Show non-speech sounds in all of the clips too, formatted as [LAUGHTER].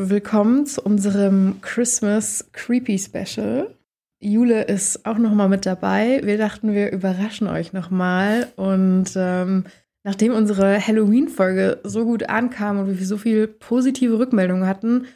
willkommen zu unserem Christmas Creepy Special. Jule ist auch noch mal mit dabei. Wir dachten, wir überraschen euch noch mal und ähm, nachdem unsere Halloween-Folge so gut ankam und wir so viel positive Rückmeldungen hatten,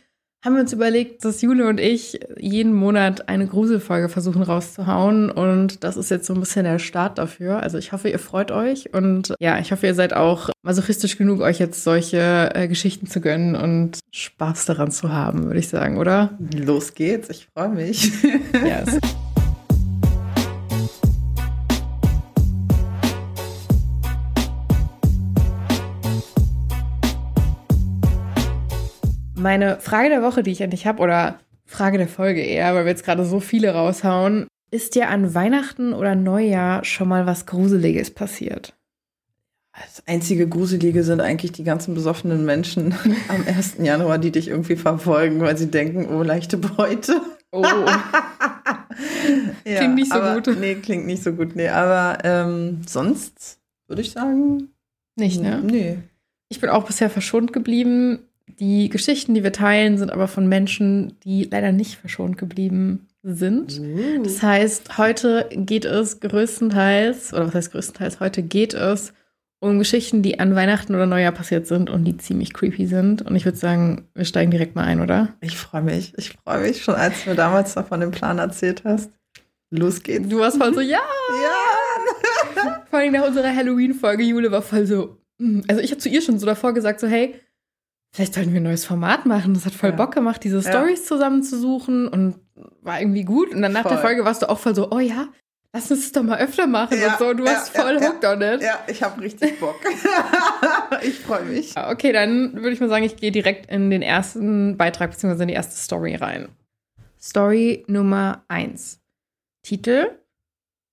haben wir uns überlegt, dass Jule und ich jeden Monat eine Gruselfolge versuchen rauszuhauen. Und das ist jetzt so ein bisschen der Start dafür. Also ich hoffe, ihr freut euch. Und ja, ich hoffe, ihr seid auch masochistisch genug, euch jetzt solche äh, Geschichten zu gönnen und Spaß daran zu haben, würde ich sagen, oder? Los geht's, ich freue mich. [LAUGHS] Yes. Meine Frage der Woche, die ich endlich habe, oder Frage der Folge eher, weil wir jetzt gerade so viele raushauen, ist dir an Weihnachten oder Neujahr schon mal was Gruseliges passiert? Das einzige Gruselige sind eigentlich die ganzen besoffenen Menschen [LAUGHS] am 1. Januar, die dich irgendwie verfolgen, weil sie denken, oh, leichte Beute. Oh. [LAUGHS] ja, klingt nicht so aber, gut. Nee, klingt nicht so gut. Nee, aber ähm, sonst würde ich sagen. Nicht, ne? Nee. Ich bin auch bisher verschont geblieben. Die Geschichten, die wir teilen, sind aber von Menschen, die leider nicht verschont geblieben sind. Uh. Das heißt, heute geht es größtenteils, oder was heißt größtenteils, heute geht es um Geschichten, die an Weihnachten oder Neujahr passiert sind und die ziemlich creepy sind. Und ich würde sagen, wir steigen direkt mal ein, oder? Ich freue mich. Ich freue mich schon, als du mir damals davon den Plan erzählt hast. Los geht's. Du warst voll so, ja! Ja! Vor allem nach unserer Halloween-Folge, Jule war voll so, mm. also ich habe zu ihr schon so davor gesagt, so, hey, vielleicht sollten wir ein neues Format machen. Das hat voll ja. Bock gemacht, diese Stories ja. zusammenzusuchen und war irgendwie gut. Und dann nach voll. der Folge warst du auch voll so, oh ja, lass uns das doch mal öfter machen ja, und so. Du hast voll ja, hooked on it. Ja, ich habe richtig Bock. [LAUGHS] ich freue mich. Okay, dann würde ich mal sagen, ich gehe direkt in den ersten Beitrag bzw. in die erste Story rein. Story Nummer 1. Titel: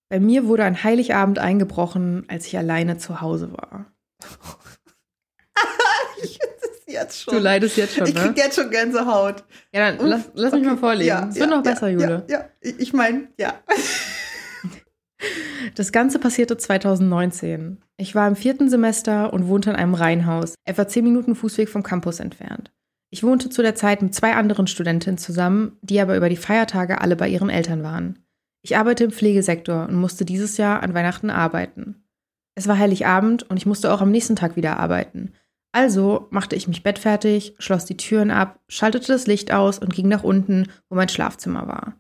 Bei mir wurde ein Heiligabend eingebrochen, als ich alleine zu Hause war. [LAUGHS] jetzt schon. Du leidest jetzt schon, Ich krieg ne? jetzt schon Gänsehaut. Ja, dann lass, lass okay. mich mal vorlesen. Ja, es wird ja, noch besser, ja, Jule. Ja, ja. ich meine, ja. Das Ganze passierte 2019. Ich war im vierten Semester und wohnte in einem Reihenhaus, etwa zehn Minuten Fußweg vom Campus entfernt. Ich wohnte zu der Zeit mit zwei anderen Studentinnen zusammen, die aber über die Feiertage alle bei ihren Eltern waren. Ich arbeite im Pflegesektor und musste dieses Jahr an Weihnachten arbeiten. Es war Heiligabend und ich musste auch am nächsten Tag wieder arbeiten. Also machte ich mich bettfertig, schloss die Türen ab, schaltete das Licht aus und ging nach unten, wo mein Schlafzimmer war.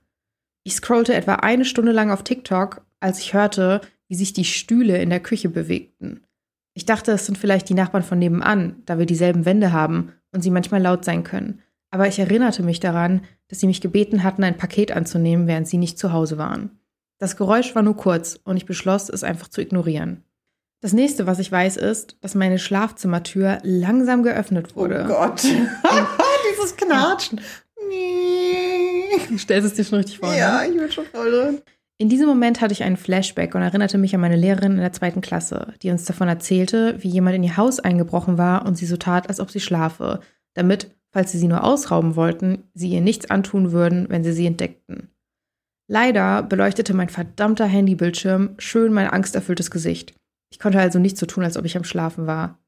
Ich scrollte etwa eine Stunde lang auf TikTok, als ich hörte, wie sich die Stühle in der Küche bewegten. Ich dachte, es sind vielleicht die Nachbarn von nebenan, da wir dieselben Wände haben und sie manchmal laut sein können. Aber ich erinnerte mich daran, dass sie mich gebeten hatten, ein Paket anzunehmen, während sie nicht zu Hause waren. Das Geräusch war nur kurz und ich beschloss, es einfach zu ignorieren. Das nächste, was ich weiß, ist, dass meine Schlafzimmertür langsam geöffnet wurde. Oh Gott. [LAUGHS] Dieses Knatschen. Du stellst es dir schon richtig vor. Ja, ne? ich bin schon voll drin. In diesem Moment hatte ich einen Flashback und erinnerte mich an meine Lehrerin in der zweiten Klasse, die uns davon erzählte, wie jemand in ihr Haus eingebrochen war und sie so tat, als ob sie schlafe, damit, falls sie sie nur ausrauben wollten, sie ihr nichts antun würden, wenn sie sie entdeckten. Leider beleuchtete mein verdammter Handybildschirm schön mein angsterfülltes Gesicht. Ich konnte also nicht so tun, als ob ich am Schlafen war.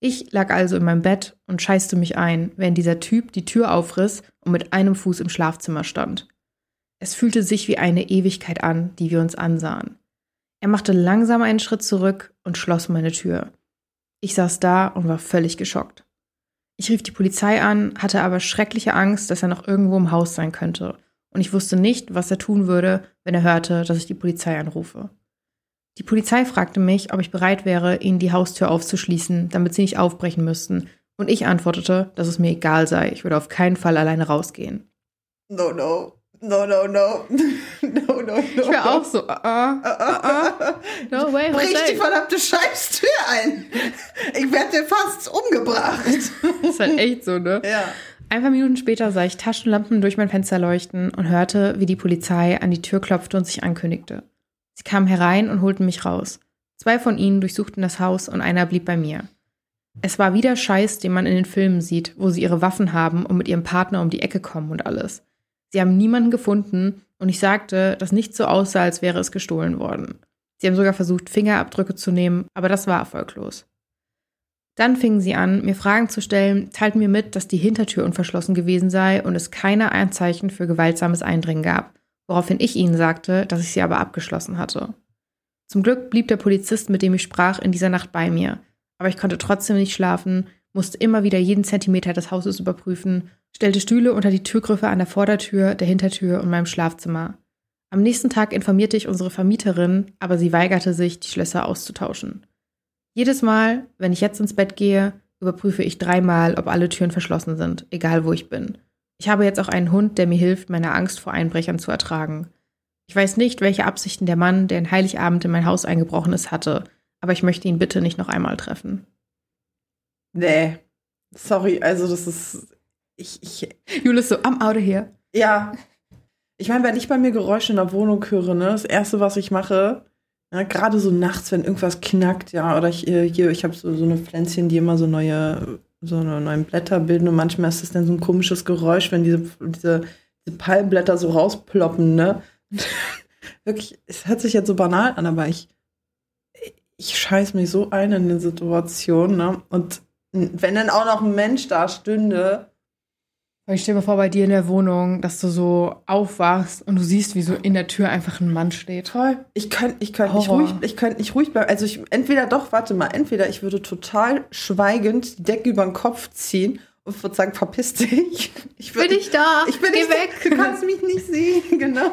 Ich lag also in meinem Bett und scheißte mich ein, während dieser Typ die Tür aufriss und mit einem Fuß im Schlafzimmer stand. Es fühlte sich wie eine Ewigkeit an, die wir uns ansahen. Er machte langsam einen Schritt zurück und schloss meine Tür. Ich saß da und war völlig geschockt. Ich rief die Polizei an, hatte aber schreckliche Angst, dass er noch irgendwo im Haus sein könnte, und ich wusste nicht, was er tun würde, wenn er hörte, dass ich die Polizei anrufe. Die Polizei fragte mich, ob ich bereit wäre, ihnen die Haustür aufzuschließen, damit sie nicht aufbrechen müssten. Und ich antwortete, dass es mir egal sei, ich würde auf keinen Fall alleine rausgehen. No, no. No, no, no. [LAUGHS] No, no, no. Ich wäre auch so, uh, uh, uh, [LAUGHS] No way, Brich die verdammte Scheißtür ein. Ich werde dir fast umgebracht. Das [LAUGHS] ist halt echt so, ne? Ja. Ein paar Minuten später sah ich Taschenlampen durch mein Fenster leuchten und hörte, wie die Polizei an die Tür klopfte und sich ankündigte. Sie kamen herein und holten mich raus. Zwei von ihnen durchsuchten das Haus und einer blieb bei mir. Es war wieder Scheiß, den man in den Filmen sieht, wo sie ihre Waffen haben und mit ihrem Partner um die Ecke kommen und alles. Sie haben niemanden gefunden und ich sagte, dass nichts so aussah, als wäre es gestohlen worden. Sie haben sogar versucht, Fingerabdrücke zu nehmen, aber das war erfolglos. Dann fingen sie an, mir Fragen zu stellen, teilten mir mit, dass die Hintertür unverschlossen gewesen sei und es keine Anzeichen für gewaltsames Eindringen gab, woraufhin ich ihnen sagte, dass ich sie aber abgeschlossen hatte. Zum Glück blieb der Polizist, mit dem ich sprach, in dieser Nacht bei mir, aber ich konnte trotzdem nicht schlafen, musste immer wieder jeden Zentimeter des Hauses überprüfen, stellte Stühle unter die Türgriffe an der Vordertür, der Hintertür und meinem Schlafzimmer. Am nächsten Tag informierte ich unsere Vermieterin, aber sie weigerte sich, die Schlösser auszutauschen. Jedes Mal, wenn ich jetzt ins Bett gehe, überprüfe ich dreimal, ob alle Türen verschlossen sind, egal wo ich bin. Ich habe jetzt auch einen Hund, der mir hilft, meine Angst vor Einbrechern zu ertragen. Ich weiß nicht, welche Absichten der Mann, der in Heiligabend in mein Haus eingebrochen ist, hatte, aber ich möchte ihn bitte nicht noch einmal treffen. Nee. Sorry, also das ist. Ich, ich, Julis so, I'm out of here. ja. Ich meine, wenn ich bei mir Geräusche in der Wohnung höre, ne, das erste, was ich mache, ja, gerade so nachts, wenn irgendwas knackt, ja, oder ich äh, hier, ich habe so, so eine Pflänzchen, die immer so neue, so eine neuen Blätter bilden und manchmal ist es dann so ein komisches Geräusch, wenn diese, diese, diese Palmblätter so rausploppen, ne? [LAUGHS] Wirklich, es hört sich jetzt so banal an, aber ich, ich scheiß mich so ein in die Situation, ne? Und wenn dann auch noch ein Mensch da stünde, Aber Ich stelle mir vor, bei dir in der Wohnung, dass du so aufwachst und du siehst, wie so in der Tür einfach ein Mann steht. Toll. Ich könnte ich könnt nicht ruhig, ich könnte nicht ruhig bleiben. Also ich entweder doch, warte mal, entweder ich würde total schweigend die Decke über den Kopf ziehen und würde sagen, verpiss dich. [LAUGHS] Ich Bin ich da? Ich bin Geh nicht weg. Du kannst mich nicht sehen, [LAUGHS] genau.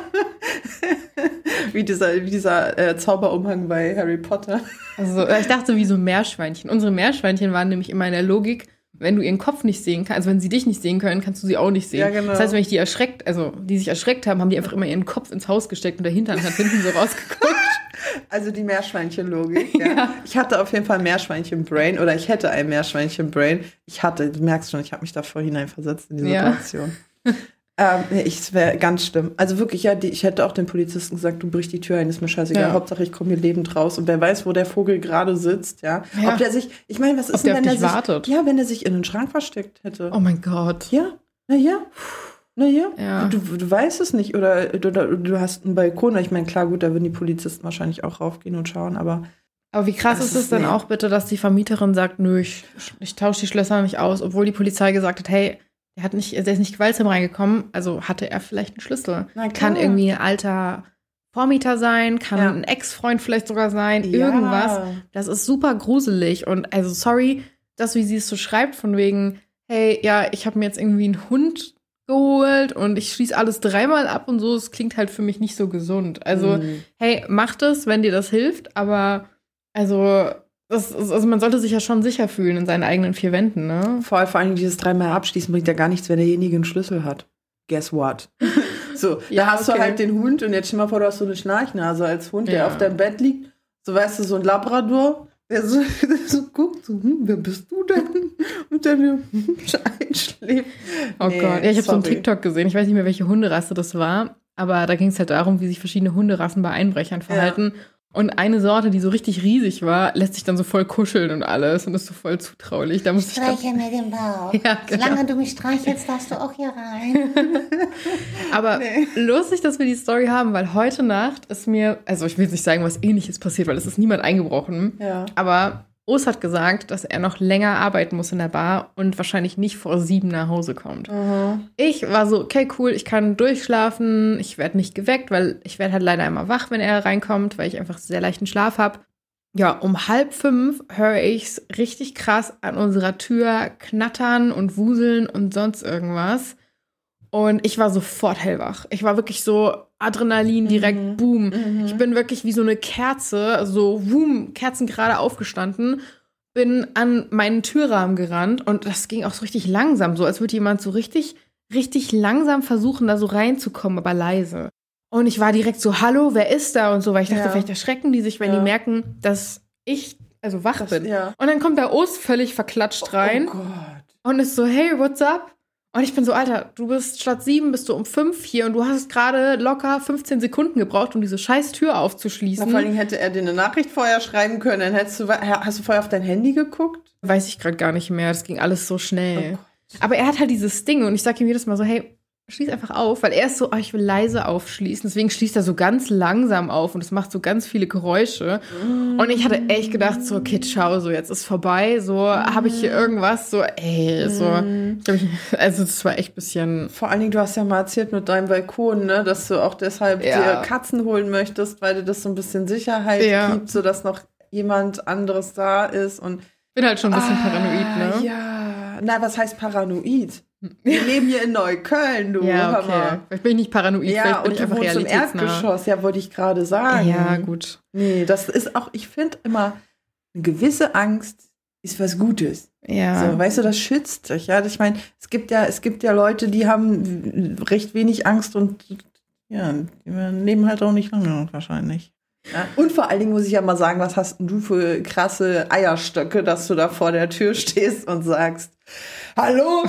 [LAUGHS] wie dieser, wie dieser äh, Zauberumhang bei Harry Potter. Also ich dachte wie so Meerschweinchen. Unsere Meerschweinchen waren nämlich immer in der Logik, wenn du ihren Kopf nicht sehen kannst, also wenn sie dich nicht sehen können, kannst du sie auch nicht sehen. Ja, genau. Das heißt, wenn ich die erschreckt, also die sich erschreckt haben, haben die einfach immer ihren Kopf ins Haus gesteckt und der Hintern hat hinten so rausgeguckt. [LAUGHS] Also die Meerschweinchen-Logik. Ja. Ich hatte auf jeden Fall Meerschweinchen-Brain oder ich hätte ein Meerschweinchen-Brain. Ich hatte, du merkst schon, ich habe mich da vorhinein versetzt in die Ja. [LAUGHS] Ähm, ich, wäre ganz schlimm. Also wirklich, ja, die, ich hätte auch den Polizisten gesagt, du brichst die Tür ein, ist mir scheißegal. Ja. Hauptsache, ich komme hier lebend raus. Und wer weiß, wo der Vogel gerade sitzt, ja. Ja. Ob der sich, ich meine, was ist der denn, auf wenn er sich, wartet. ja, wenn er sich in den Schrank versteckt hätte? Oh mein Gott. Ja, na ja. Na ja. Du, du weißt es nicht oder du, du, hast einen Balkon. Ich meine, klar, gut, da würden die Polizisten wahrscheinlich auch raufgehen und schauen, aber Aber wie krass ist es denn nee. auch bitte, dass die Vermieterin sagt, nö, ich, ich tausche die Schlösser nicht aus, obwohl die Polizei gesagt hat, hey, der hat nicht, der ist nicht gewaltsam reingekommen, also hatte er vielleicht einen Schlüssel. Kann irgendwie ein alter Vormieter sein, kann Ja. ein Ex-Freund vielleicht sogar sein, Ja. irgendwas. Das ist super gruselig und also sorry, das wie sie es so schreibt von wegen, hey, ja, ich habe mir jetzt irgendwie einen Hund geholt und ich schließe alles dreimal ab und so, es klingt halt für mich nicht so gesund. Also Mhm. hey, mach das, wenn dir das hilft, aber also, ist- also man sollte sich ja schon sicher fühlen in seinen eigenen vier Wänden, ne? Vor, vor allem dieses dreimal abschließen bringt ja gar nichts, wenn derjenige einen Schlüssel hat. Guess what? [LAUGHS] so, Ja, da hast okay. du halt den Hund und jetzt stell mal vor, du hast so eine Schnarchnase als Hund, der Ja. auf deinem Bett liegt. So, weißt du, so ein Labrador, der so, [LAUGHS] der so guckt, so, hm, wer bist du denn? [LAUGHS] Und mir einschläft. Oh Nee, Gott, ja, ich habe so einen. TikTok gesehen, ich weiß nicht mehr, welche Hunderasse das war, aber da ging es halt darum, wie sich verschiedene Hunderassen bei Einbrechern verhalten. Und eine Sorte, die so richtig riesig war, lässt sich dann so voll kuscheln und alles und ist so voll zutraulich. Da muss ich dann, Streichel mir den Bauch. [LAUGHS] Ja, genau. Solange du mich streichelst, darfst du auch hier rein. [LAUGHS] Aber Nee. lustig, dass wir die Story haben, weil heute Nacht ist mir, also ich will jetzt nicht sagen, was ähnliches passiert, weil es ist niemand eingebrochen. Ja. Aber Os hat gesagt, dass er noch länger arbeiten muss in der Bar und wahrscheinlich nicht vor sieben nach Hause kommt. Mhm. Ich war so, okay, cool, ich kann durchschlafen, ich werde nicht geweckt, weil ich werde halt leider immer wach, wenn er reinkommt, weil ich einfach sehr leichten Schlaf habe. Ja, um halb fünf höre ich's richtig krass an unserer Tür knattern und wuseln und sonst irgendwas. Und ich war sofort hellwach. Ich war wirklich so Adrenalin direkt, Mhm. boom. Mhm. Ich bin wirklich wie so eine Kerze, so boom, Kerzen gerade aufgestanden, bin an meinen Türrahmen gerannt und das ging auch so richtig langsam, so als würde jemand so richtig, richtig langsam versuchen, da so reinzukommen, aber leise. Und ich war direkt so, hallo, wer ist da und so, weil ich dachte, Ja. vielleicht erschrecken die sich, wenn Ja. die merken, dass ich also wach Das- bin. ja. Und dann kommt der Ost völlig verklatscht rein Oh Gott. und ist so, hey, what's up? Und ich bin so, Alter, du bist statt sieben bist du um fünf hier und du hast gerade locker 15 Sekunden gebraucht, um diese scheiß Tür Na, aufzuschließen. vor allem hätte er dir eine Nachricht vorher schreiben können, dann hättest du, hast du vorher auf dein Handy geguckt? Weiß ich gerade gar nicht mehr. Das ging alles so schnell. Oh Aber er hat halt dieses Ding und ich sage ihm jedes Mal so, hey, schließ einfach auf, weil er ist so, oh, ich will leise aufschließen. Deswegen schließt er so ganz langsam auf und es macht so ganz viele Geräusche. Und ich hatte echt gedacht, so, okay, ciao, so jetzt ist vorbei. So, habe ich hier irgendwas? So, ey, so. Ich, also, das war echt ein bisschen. Vor allen Dingen, du hast ja mal erzählt mit deinem Balkon, ne, dass du auch deshalb Ja. dir Katzen holen möchtest, weil dir das so ein bisschen Sicherheit Ja. gibt, sodass noch jemand anderes da ist und Bin halt schon ein bisschen Ah, paranoid, ne? Ja. Na, was heißt paranoid? Wir leben hier in Neukölln, du. Ja, okay. Vielleicht bin ich nicht paranoid, Ja, und ich du einfach wohnst im. Erdgeschoss, ja, wollte ich gerade sagen. Ja, gut. Nee, das ist auch, ich finde immer, eine gewisse Angst ist was Gutes. Ja. So, weißt du, das schützt dich, ja. Ich meine, es gibt ja, es gibt ja Leute, die haben recht wenig Angst und ja, die leben halt auch nicht lange wahrscheinlich. Ja. Und vor allen Dingen muss ich ja mal sagen, was hast denn du für krasse Eierstöcke, dass du da vor der Tür [LAUGHS] stehst und sagst, Hallo,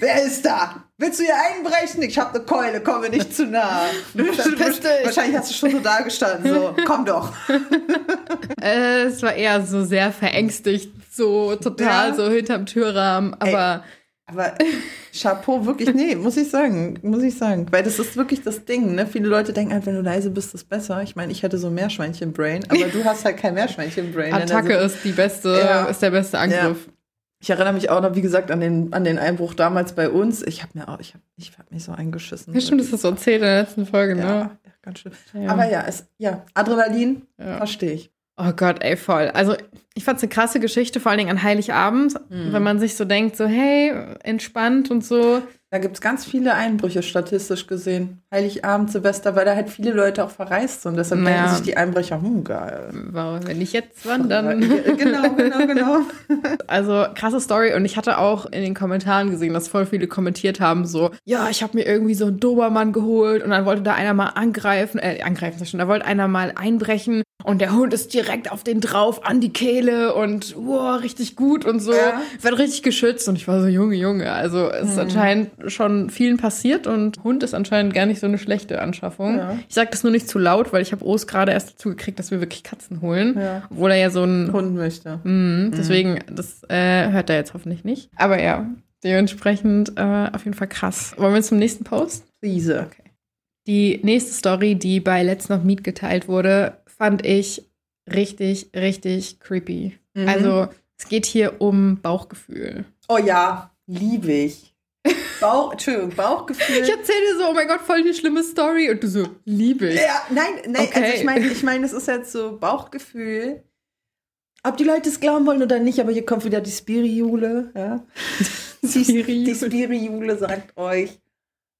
wer ist da? Willst du hier einbrechen? Ich habe eine Keule, komme nicht zu nah. [LAUGHS] Verpiss dich. Wahrscheinlich hast du schon so da gestanden, so, komm doch. [LAUGHS] Äh, es war eher so sehr verängstigt, so total Ja. so hinterm Türrahmen, aber Aber Chapeau, wirklich, nee, muss ich sagen, muss ich sagen. Weil das ist wirklich das Ding, ne? Viele Leute denken halt, wenn du leise bist, ist besser. Ich meine, ich hätte so Meerschweinchen-Brain, aber du hast halt kein Meerschweinchen-Brain. Attacke Also, ist die beste, Ja. ist der beste Angriff. Ich erinnere mich auch noch, wie gesagt, an den, an den Einbruch damals bei uns. Ich habe mir auch, ich habe ich hab mich so eingeschissen. Ja, stimmt, das hast du erzählt in der letzten Folge, ja, ne? ja, ganz schön. Ja. Aber ja, es, ja, Adrenalin, Ja. verstehe ich. Oh Gott, ey, voll. Also, ich fand's eine krasse Geschichte, vor allen Dingen an Heiligabend, Mhm. wenn man sich so denkt, so, hey, entspannt und so. Da gibt es ganz viele Einbrüche statistisch gesehen. Heiligabend, Silvester, weil da halt viele Leute auch verreist sind. Deshalb Ja. denken sich die Einbrecher, hm, geil. Warum, wenn nicht jetzt, wann dann? genau, genau, genau. [LAUGHS] Also krasse Story und ich hatte auch in den Kommentaren gesehen, dass voll viele kommentiert haben so, ja, ich habe mir irgendwie so einen Dobermann geholt und dann wollte da einer mal angreifen, äh, angreifen ich da wollte einer mal einbrechen und der Hund ist direkt auf den drauf an die Kehle und wow, richtig gut und so, Ja. wird richtig geschützt und ich war so Junge, Junge, also es Mhm. ist anscheinend schon vielen passiert und Hund ist anscheinend gar nicht so eine schlechte Anschaffung. Ja. Ich sag das nur nicht zu laut, weil ich habe Os gerade erst dazu gekriegt, dass wir wirklich Katzen holen, Ja. obwohl er ja so ein Hund möchte. Mhm, deswegen, das äh, hört er jetzt hoffentlich nicht. Aber ja, dementsprechend äh, auf jeden Fall krass. Wollen wir zum nächsten Post? Riese. Die nächste Story, die bei Let's Not Meet geteilt wurde, fand ich richtig, richtig creepy. Mhm. Also, es geht hier um Bauchgefühl. Oh ja, liebe ich. Bauch, Entschuldigung, Bauchgefühl. Ich erzähle dir so, oh mein Gott, voll die schlimme Story. Und du so, liebe ich. ja, nein, nein, Okay. also ich meine, ich meine, es ist jetzt so Bauchgefühl. Ob die Leute es glauben wollen oder nicht, aber hier kommt wieder die Spiriule, ja. [LAUGHS] Die, Spiriule. die Spiriule sagt euch,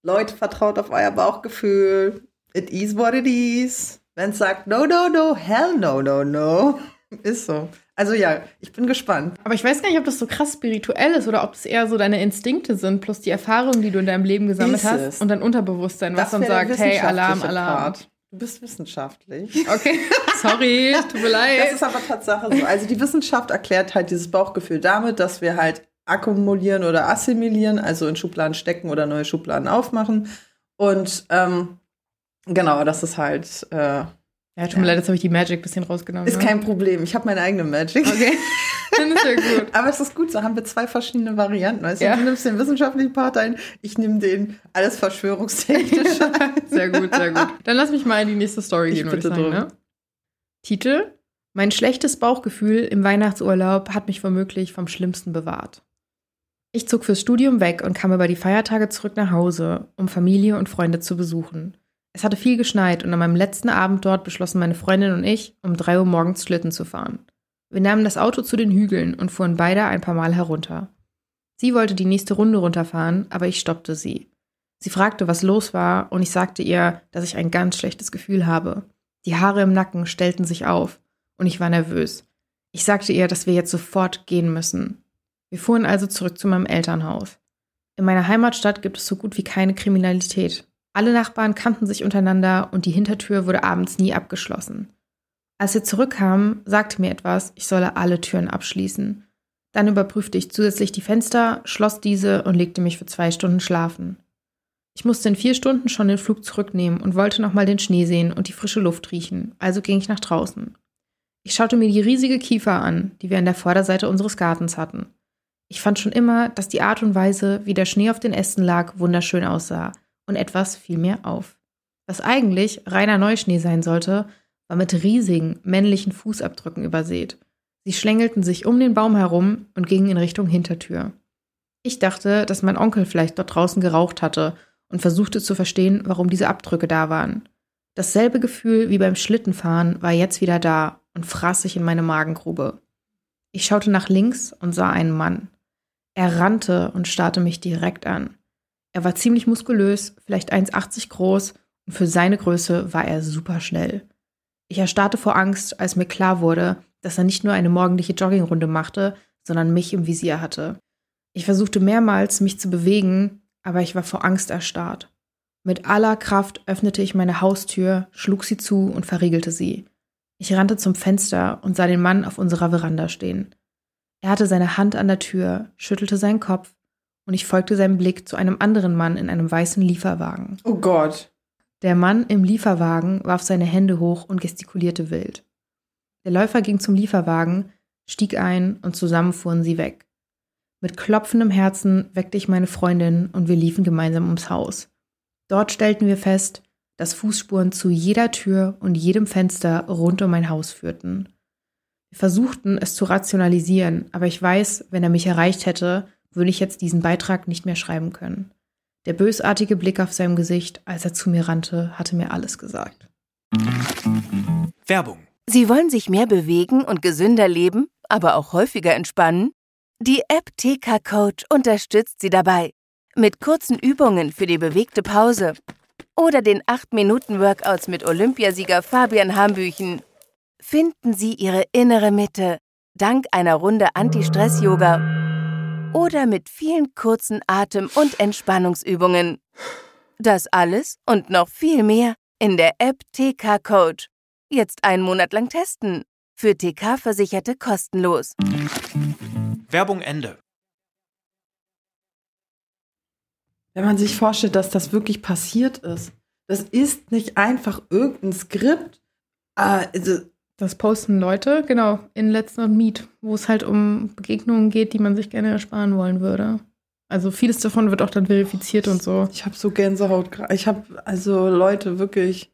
Leute, vertraut auf euer Bauchgefühl. It is what it is. Wenn es sagt, no, no, no, hell no, no, no. Ist so. Also ja, ich bin gespannt. Aber ich weiß gar nicht, ob das so krass spirituell ist oder ob es eher so deine Instinkte sind, plus die Erfahrungen, die du in deinem Leben gesammelt Ist hast es. und dein Unterbewusstsein, was dann sagt, hey, Alarm, Alarm. Part. Du bist wissenschaftlich. Okay, [LAUGHS] sorry, tut mir Das leid. ist aber Tatsache so. Also die Wissenschaft erklärt halt dieses Bauchgefühl damit, dass wir halt akkumulieren oder assimilieren, also in Schubladen stecken oder neue Schubladen aufmachen. Und ähm, genau, das ist halt äh, Ja, tut mir leid, jetzt habe ich die Magic ein bisschen rausgenommen. ist ne? kein Problem. Ich habe meine eigene Magic. Okay, [LAUGHS] dann ist ja gut. Aber es ist gut, so haben wir zwei verschiedene Varianten. Weißt du, Ja. du nimmst den wissenschaftlichen Part ein, ich nehme den alles verschwörungstechnische [LAUGHS] ein. Sehr gut, sehr gut. Dann lass mich mal in die nächste Story Ich gehen, würde ich bitte sagen. Ne? Titel: Mein schlechtes Bauchgefühl im Weihnachtsurlaub hat mich womöglich vom Schlimmsten bewahrt. Ich zog fürs Studium weg und kam über die Feiertage zurück nach Hause, um Familie und Freunde zu besuchen. Es hatte viel geschneit und an meinem letzten Abend dort beschlossen meine Freundin und ich, um drei Uhr morgens Schlitten zu fahren. Wir nahmen das Auto zu den Hügeln und fuhren beide ein paar Mal herunter. Sie wollte die nächste Runde runterfahren, aber ich stoppte sie. Sie fragte, was los war, und ich sagte ihr, dass ich ein ganz schlechtes Gefühl habe. Die Haare im Nacken stellten sich auf, und ich war nervös. Ich sagte ihr, dass wir jetzt sofort gehen müssen. Wir fuhren also zurück zu meinem Elternhaus. In meiner Heimatstadt gibt es so gut wie keine Kriminalität. Alle Nachbarn kannten sich untereinander und die Hintertür wurde abends nie abgeschlossen. Als wir zurückkamen, sagte mir etwas, ich solle alle Türen abschließen. Dann überprüfte ich zusätzlich die Fenster, schloss diese und legte mich für zwei Stunden schlafen. Ich musste in vier Stunden schon den Flug zurücknehmen und wollte nochmal den Schnee sehen und die frische Luft riechen, also ging ich nach draußen. Ich schaute mir die riesige Kiefer an, die wir an der Vorderseite unseres Gartens hatten. Ich fand schon immer, dass die Art und Weise, wie der Schnee auf den Ästen lag, wunderschön aussah. Und etwas fiel mir auf. Was eigentlich reiner Neuschnee sein sollte, war mit riesigen männlichen Fußabdrücken übersät. Sie schlängelten sich um den Baum herum und gingen in Richtung Hintertür. Ich dachte, dass mein Onkel vielleicht dort draußen geraucht hatte und versuchte zu verstehen, warum diese Abdrücke da waren. Dasselbe Gefühl wie beim Schlittenfahren war jetzt wieder da und fraß sich in meine Magengrube. Ich schaute nach links und sah einen Mann. Er rannte und starrte mich direkt an. Er war ziemlich muskulös, vielleicht 1,80 groß und für seine Größe war er super schnell. Ich erstarrte vor Angst, als mir klar wurde, dass er nicht nur eine morgendliche Joggingrunde machte, sondern mich im Visier hatte. Ich versuchte mehrmals, mich zu bewegen, aber ich war vor Angst erstarrt. Mit aller Kraft öffnete ich meine Haustür, schlug sie zu und verriegelte sie. Ich rannte zum Fenster und sah den Mann auf unserer Veranda stehen. Er hatte seine Hand an der Tür, schüttelte seinen Kopf und ich folgte seinem Blick zu einem anderen Mann in einem weißen Lieferwagen. Oh Gott. Der Mann im Lieferwagen warf seine Hände hoch und gestikulierte wild. Der Läufer ging zum Lieferwagen, stieg ein und zusammen fuhren sie weg. Mit klopfendem Herzen weckte ich meine Freundin und wir liefen gemeinsam ums Haus. Dort stellten wir fest, dass Fußspuren zu jeder Tür und jedem Fenster rund um mein Haus führten. Wir versuchten es zu rationalisieren, aber ich weiß, wenn er mich erreicht hätte, würde ich jetzt diesen Beitrag nicht mehr schreiben können. Der bösartige Blick auf seinem Gesicht, als er zu mir rannte, hatte mir alles gesagt. Werbung. Sie wollen sich mehr bewegen und gesünder leben, aber auch häufiger entspannen? Die App TK Coach unterstützt Sie dabei. Mit kurzen Übungen für die bewegte Pause oder den 8-Minuten-Workouts mit Olympiasieger Fabian Hambüchen finden Sie Ihre innere Mitte dank einer Runde Anti-Stress-Yoga oder mit vielen kurzen Atem- und Entspannungsübungen. Das alles und noch viel mehr in der App TK Coach. Jetzt einen Monat lang testen. Für TK-Versicherte kostenlos. Werbung Ende. Wenn man sich vorstellt, dass das wirklich passiert ist. Das ist nicht einfach irgendein Skript. Äh, also, Das posten Leute, genau, in Let's Not Meet, wo es halt um Begegnungen geht, die man sich gerne ersparen wollen würde. Also vieles davon wird auch dann verifiziert und so. ich habe so Gänsehaut. Ich habe also Leute wirklich.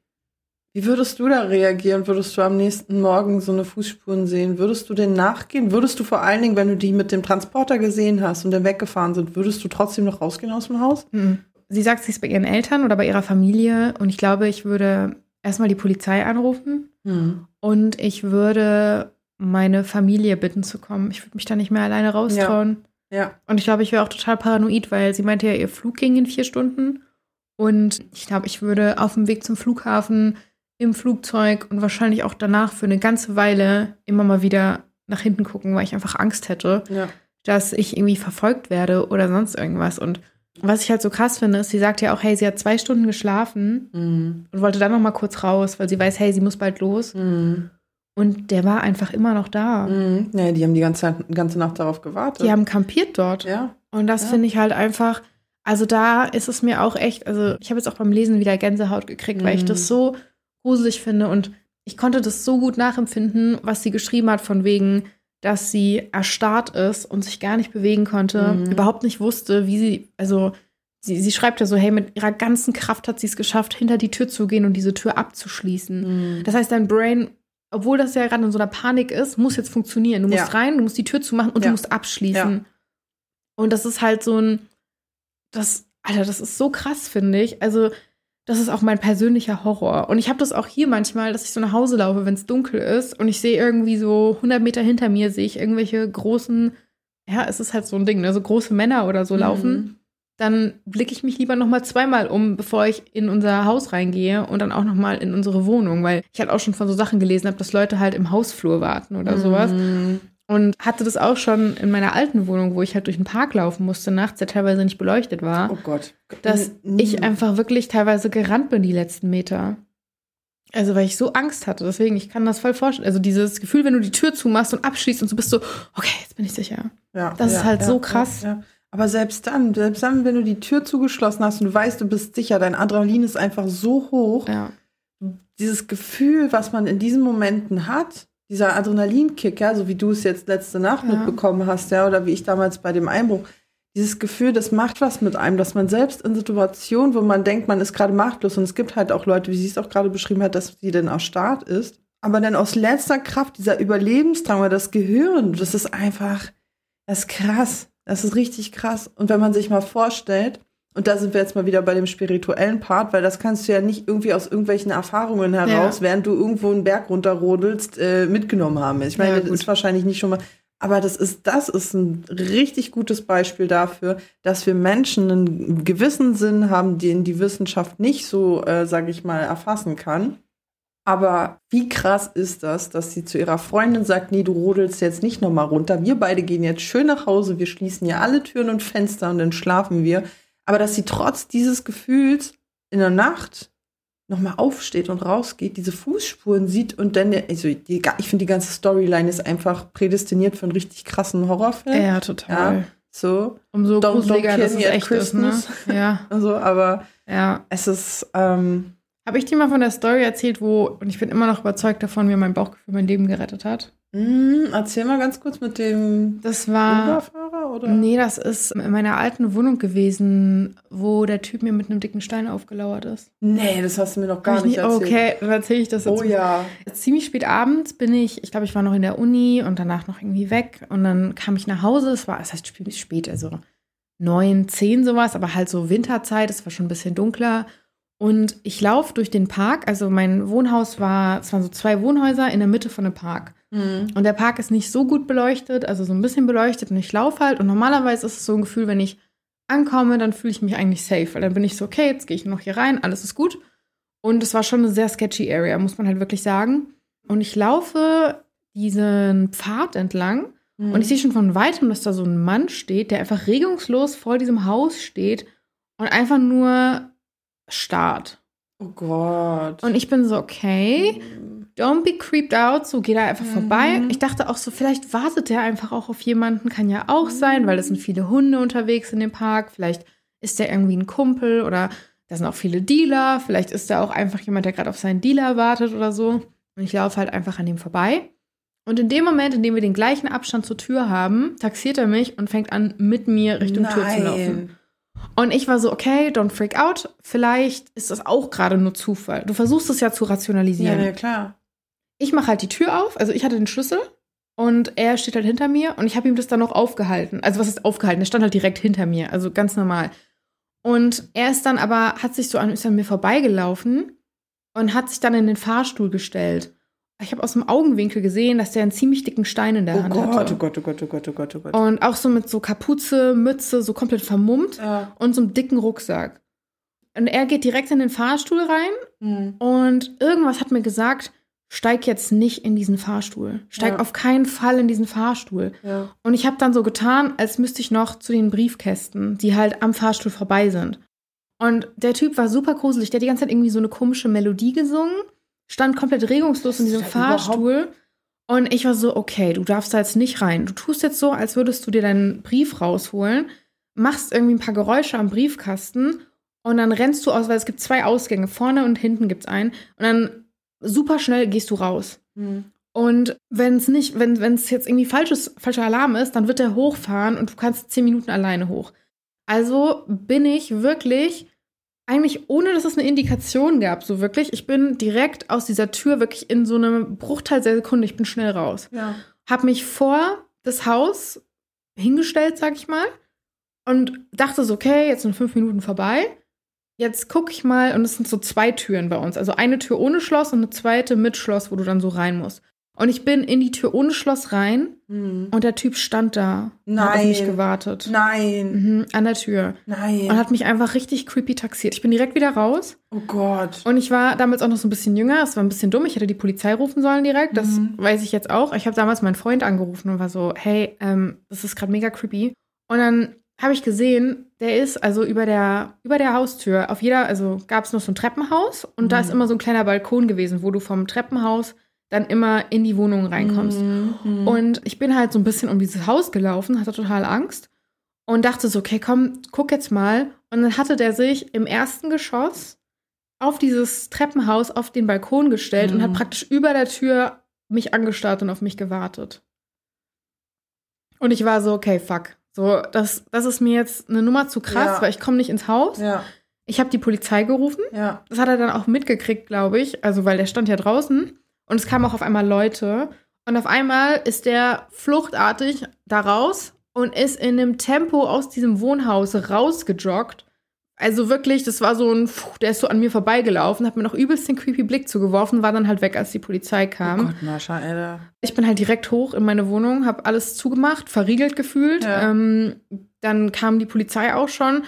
Wie würdest du da reagieren? Würdest du am nächsten Morgen so eine Fußspuren sehen? Würdest du denen nachgehen? Würdest du vor allen Dingen, wenn du die mit dem Transporter gesehen hast und dann weggefahren sind, würdest du trotzdem noch rausgehen aus dem Haus? Mhm. Sie sagt, sie ist bei ihren Eltern oder bei ihrer Familie und ich glaube, ich würde erstmal die Polizei anrufen Hm. und ich würde meine Familie bitten zu kommen. Ich würde mich da nicht mehr alleine raustrauen. Ja. Und ich glaube, ich wäre auch total paranoid, weil sie meinte ja, ihr Flug ging in vier Stunden. Und ich glaube, ich würde auf dem Weg zum Flughafen im Flugzeug und wahrscheinlich auch danach für eine ganze Weile immer mal wieder nach hinten gucken, weil ich einfach Angst hätte, Ja. dass ich irgendwie verfolgt werde oder sonst irgendwas. Und was ich halt so krass finde, ist, sie sagt ja auch, hey, sie hat zwei Stunden geschlafen Mhm. und wollte dann noch mal kurz raus, weil sie weiß, hey, sie muss bald los. Mhm. Und der war einfach immer noch da. Mhm. Nee, die haben die ganze, ganze Nacht darauf gewartet. Die haben kampiert dort. ja. Und das Ja. finde ich halt einfach, also da ist es mir auch echt, also ich habe jetzt auch beim Lesen wieder Gänsehaut gekriegt, weil ich Mhm. das so gruselig finde und ich konnte das so gut nachempfinden, was sie geschrieben hat, von wegen, dass sie erstarrt ist und sich gar nicht bewegen konnte, Mhm. überhaupt nicht wusste, wie sie, also sie, sie schreibt ja so, hey, mit ihrer ganzen Kraft hat sie es geschafft, hinter die Tür zu gehen und diese Tür abzuschließen. Mhm. Das heißt, dein Brain, obwohl das ja gerade in so einer Panik ist, muss jetzt funktionieren. Du musst Ja. rein, du musst die Tür zumachen und Ja. du musst abschließen. Und das ist halt so ein, das, Alter, das ist so krass, finde ich. Also, das ist auch mein persönlicher Horror. Und ich habe das auch hier manchmal, dass ich so nach Hause laufe, wenn es dunkel ist und ich sehe irgendwie so 100 Meter hinter mir, sehe ich irgendwelche großen, ja, es ist halt so ein Ding, ne, so große Männer oder so laufen. Mhm. Dann blicke ich mich lieber noch mal zweimal um, bevor ich in unser Haus reingehe und dann auch noch mal in unsere Wohnung, weil ich halt auch schon von so Sachen gelesen habe, dass Leute halt im Hausflur warten oder sowas. Und hatte das auch schon in meiner alten Wohnung, wo ich halt durch den Park laufen musste, nachts, der teilweise nicht beleuchtet war, Oh Gott. dass ich einfach wirklich teilweise gerannt bin die letzten Meter. Also, weil ich so Angst hatte. Deswegen, ich kann das voll vorstellen. Also, dieses Gefühl, wenn du die Tür zumachst und abschließt und so bist du, okay, jetzt bin ich sicher. Ja, Das ist halt so krass. Ja, ja. Aber selbst dann, selbst dann, wenn du die Tür zugeschlossen hast und du weißt, du bist sicher, dein Adrenalin ist einfach so hoch. Ja. Dieses Gefühl, was man in diesen Momenten hat, dieser Adrenalinkick, ja, so wie du es jetzt letzte Nacht Ja. mitbekommen hast, ja, oder wie ich damals bei dem Einbruch. Dieses Gefühl, das macht was mit einem, dass man selbst in Situationen, wo man denkt, man ist gerade machtlos und es gibt halt auch Leute, wie sie es auch gerade beschrieben hat, dass sie dann erstarrt ist, aber dann aus letzter Kraft dieser Überlebensdrang oder das Gehirn, das ist einfach, das ist krass. Das ist richtig krass. Und wenn man sich mal vorstellt, und da sind wir jetzt mal wieder bei dem spirituellen Part, weil das kannst du ja nicht irgendwie aus irgendwelchen Erfahrungen heraus, Ja. während du irgendwo einen Berg runterrodelst, äh, mitgenommen haben. Ich meine, Ja, das ist wahrscheinlich nicht schon mal. Aber das ist, das ist ein richtig gutes Beispiel dafür, dass wir Menschen einen gewissen Sinn haben, den die Wissenschaft nicht so, äh, sage ich mal, erfassen kann. Aber wie krass ist das, dass sie zu ihrer Freundin sagt, nee, du rodelst jetzt nicht nochmal runter. Wir beide gehen jetzt schön nach Hause, wir schließen hier alle Türen und Fenster und dann schlafen wir. Aber dass sie trotz dieses Gefühls in der Nacht nochmal aufsteht und rausgeht, diese Fußspuren sieht und dann, also die, ich finde, die ganze Storyline ist einfach prädestiniert für einen richtig krassen Horrorfilm. Ja, total. Ja. So, Umso Don't- don't gruseliger, kill dass es echt ist, ne? Christmas. [LAUGHS] Ja, [LAUGHS] also, aber ja. es ist, ähm, Habe ich dir mal von der Story erzählt, wo, und ich bin immer noch überzeugt davon, wie mein Bauchgefühl mein Leben gerettet hat? mh, erzähl mal ganz kurz mit dem Das war. Oder? Nee, das ist in meiner alten Wohnung gewesen, wo der Typ mir mit einem dicken Stein aufgelauert ist. Nee, das hast du mir noch gar ich nicht erzählt. Okay, dann erzähle ich das jetzt. Oh ja. Ziemlich spät abends bin ich, ich glaube, ich war noch in der Uni und danach noch irgendwie weg. Und dann kam ich nach Hause. Es war, es heißt spät, also neun, zehn sowas, aber halt so Winterzeit. Es war schon ein bisschen dunkler. Und ich laufe durch den Park. Also mein Wohnhaus war, es waren so zwei Wohnhäuser in der Mitte von einem Park. Mhm. Und der Park ist nicht so gut beleuchtet, also so ein bisschen beleuchtet. Und ich laufe halt. Und normalerweise ist es so ein Gefühl, wenn ich ankomme, dann fühle ich mich eigentlich safe. Weil dann bin ich so, okay, jetzt gehe ich noch hier rein, alles ist gut. Und es war schon eine sehr sketchy Area, muss man halt wirklich sagen. Und ich laufe diesen Pfad entlang Mhm. und ich sehe schon von weitem, dass da so ein Mann steht, der einfach regungslos vor diesem Haus steht und einfach nur starrt. Oh Gott. Und ich bin so, okay, don't be creeped out, so geh da einfach Mhm. vorbei. Ich dachte auch so, vielleicht wartet der einfach auch auf jemanden, kann ja auch sein, weil es sind viele Hunde unterwegs in dem Park. Vielleicht ist der irgendwie ein Kumpel oder da sind auch viele Dealer. Vielleicht ist da auch einfach jemand, der gerade auf seinen Dealer wartet oder so. Und ich laufe halt einfach an dem vorbei. Und in dem Moment, in dem wir den gleichen Abstand zur Tür haben, taxiert er mich und fängt an, mit mir Richtung Tür zu laufen. Und ich war so, okay, don't freak out. Vielleicht ist das auch gerade nur Zufall. Du versuchst es ja zu Ja, rationalisieren. ja, klar. Ich mache halt die Tür auf, also ich hatte den Schlüssel und er steht halt hinter mir und ich habe ihm das dann noch aufgehalten. Also was ist aufgehalten? Er stand halt direkt hinter mir, also ganz normal. Und er ist dann aber, hat sich so an, ist an mir vorbeigelaufen und hat sich dann in den Fahrstuhl gestellt. Ich habe aus dem Augenwinkel gesehen, dass der einen ziemlich dicken Stein in der Oh Hand Gott, hatte. oh Gott, oh Gott, oh Gott, oh Gott, oh Gott. Und auch so mit so Kapuze, Mütze, so komplett vermummt ja. und so einem dicken Rucksack. Und er geht direkt in den Fahrstuhl rein Mhm. und irgendwas hat mir gesagt, steig jetzt nicht in diesen Fahrstuhl. Steig Ja. auf keinen Fall in diesen Fahrstuhl. ja. Und ich habe dann so getan, als müsste ich noch zu den Briefkästen, die halt am Fahrstuhl vorbei sind. Und der Typ war super gruselig. Der hat die ganze Zeit irgendwie so eine komische Melodie gesungen, stand komplett regungslos in diesem überhaupt- Fahrstuhl. Und ich war so, okay, du darfst da jetzt nicht rein. Du tust jetzt so, als würdest du dir deinen Brief rausholen, machst irgendwie ein paar Geräusche am Briefkasten und dann rennst du aus, weil es gibt zwei Ausgänge, vorne und hinten gibt's einen. Und dann super schnell gehst du raus. Mhm. Und wenn es nicht, wenn es jetzt irgendwie falsches, falscher Alarm ist, dann wird er hochfahren und du kannst zehn Minuten alleine hoch. Also bin ich wirklich, eigentlich ohne dass es eine Indikation gab, so wirklich, ich bin direkt aus dieser Tür wirklich in so einem Bruchteil der Sekunde, ich bin schnell raus. ja. Hab mich vor das Haus hingestellt, sag ich mal, und dachte so, okay, jetzt sind fünf Minuten vorbei. Jetzt gucke ich mal, und es sind so zwei Türen bei uns. Also eine Tür ohne Schloss und eine zweite mit Schloss, wo du dann so rein musst. Und ich bin in die Tür ohne Schloss rein Mhm. und der Typ stand da und hat auf mich Nein. gewartet. Nein, Mhm, an der Tür. nein. Und hat mich einfach richtig creepy taxiert. Ich bin direkt wieder raus. oh Gott. Und ich war damals auch noch so ein bisschen jünger. Es war ein bisschen dumm. Ich hätte die Polizei rufen sollen direkt. Das Mhm. weiß ich jetzt auch. Ich habe damals meinen Freund angerufen und war so, hey, ähm, das ist gerade mega creepy. Und dann habe ich gesehen, der ist also über der, über der Haustür, auf jeder, also gab es noch so ein Treppenhaus und da Mhm. ist immer so ein kleiner Balkon gewesen, wo du vom Treppenhaus dann immer in die Wohnung reinkommst. Mhm. Und ich bin halt so ein bisschen um dieses Haus gelaufen, hatte total Angst und dachte so, okay, komm, guck jetzt mal. Und dann hatte der sich im ersten Geschoss auf dieses Treppenhaus auf den Balkon gestellt und Mhm. hat praktisch über der Tür mich angestarrt und auf mich gewartet. Und ich war so, okay, fuck. So, das, das ist mir jetzt eine Nummer zu krass, Ja. weil ich komme nicht ins Haus. Ja, Ich habe die Polizei gerufen. ja. Das hat er dann auch mitgekriegt, glaube ich. Also, weil der stand ja draußen. Und es kamen auch auf einmal Leute. Und auf einmal ist der fluchtartig da raus und ist in einem Tempo aus diesem Wohnhaus rausgejoggt. Also wirklich, das war so ein, der ist so an mir vorbeigelaufen, hat mir noch übelst den creepy Blick zugeworfen, war dann halt weg, als die Polizei kam. Oh Gott, Mascha, Alter. Ich bin halt direkt hoch in meine Wohnung, habe alles zugemacht, verriegelt gefühlt. Ja. Ähm, dann kam die Polizei auch schon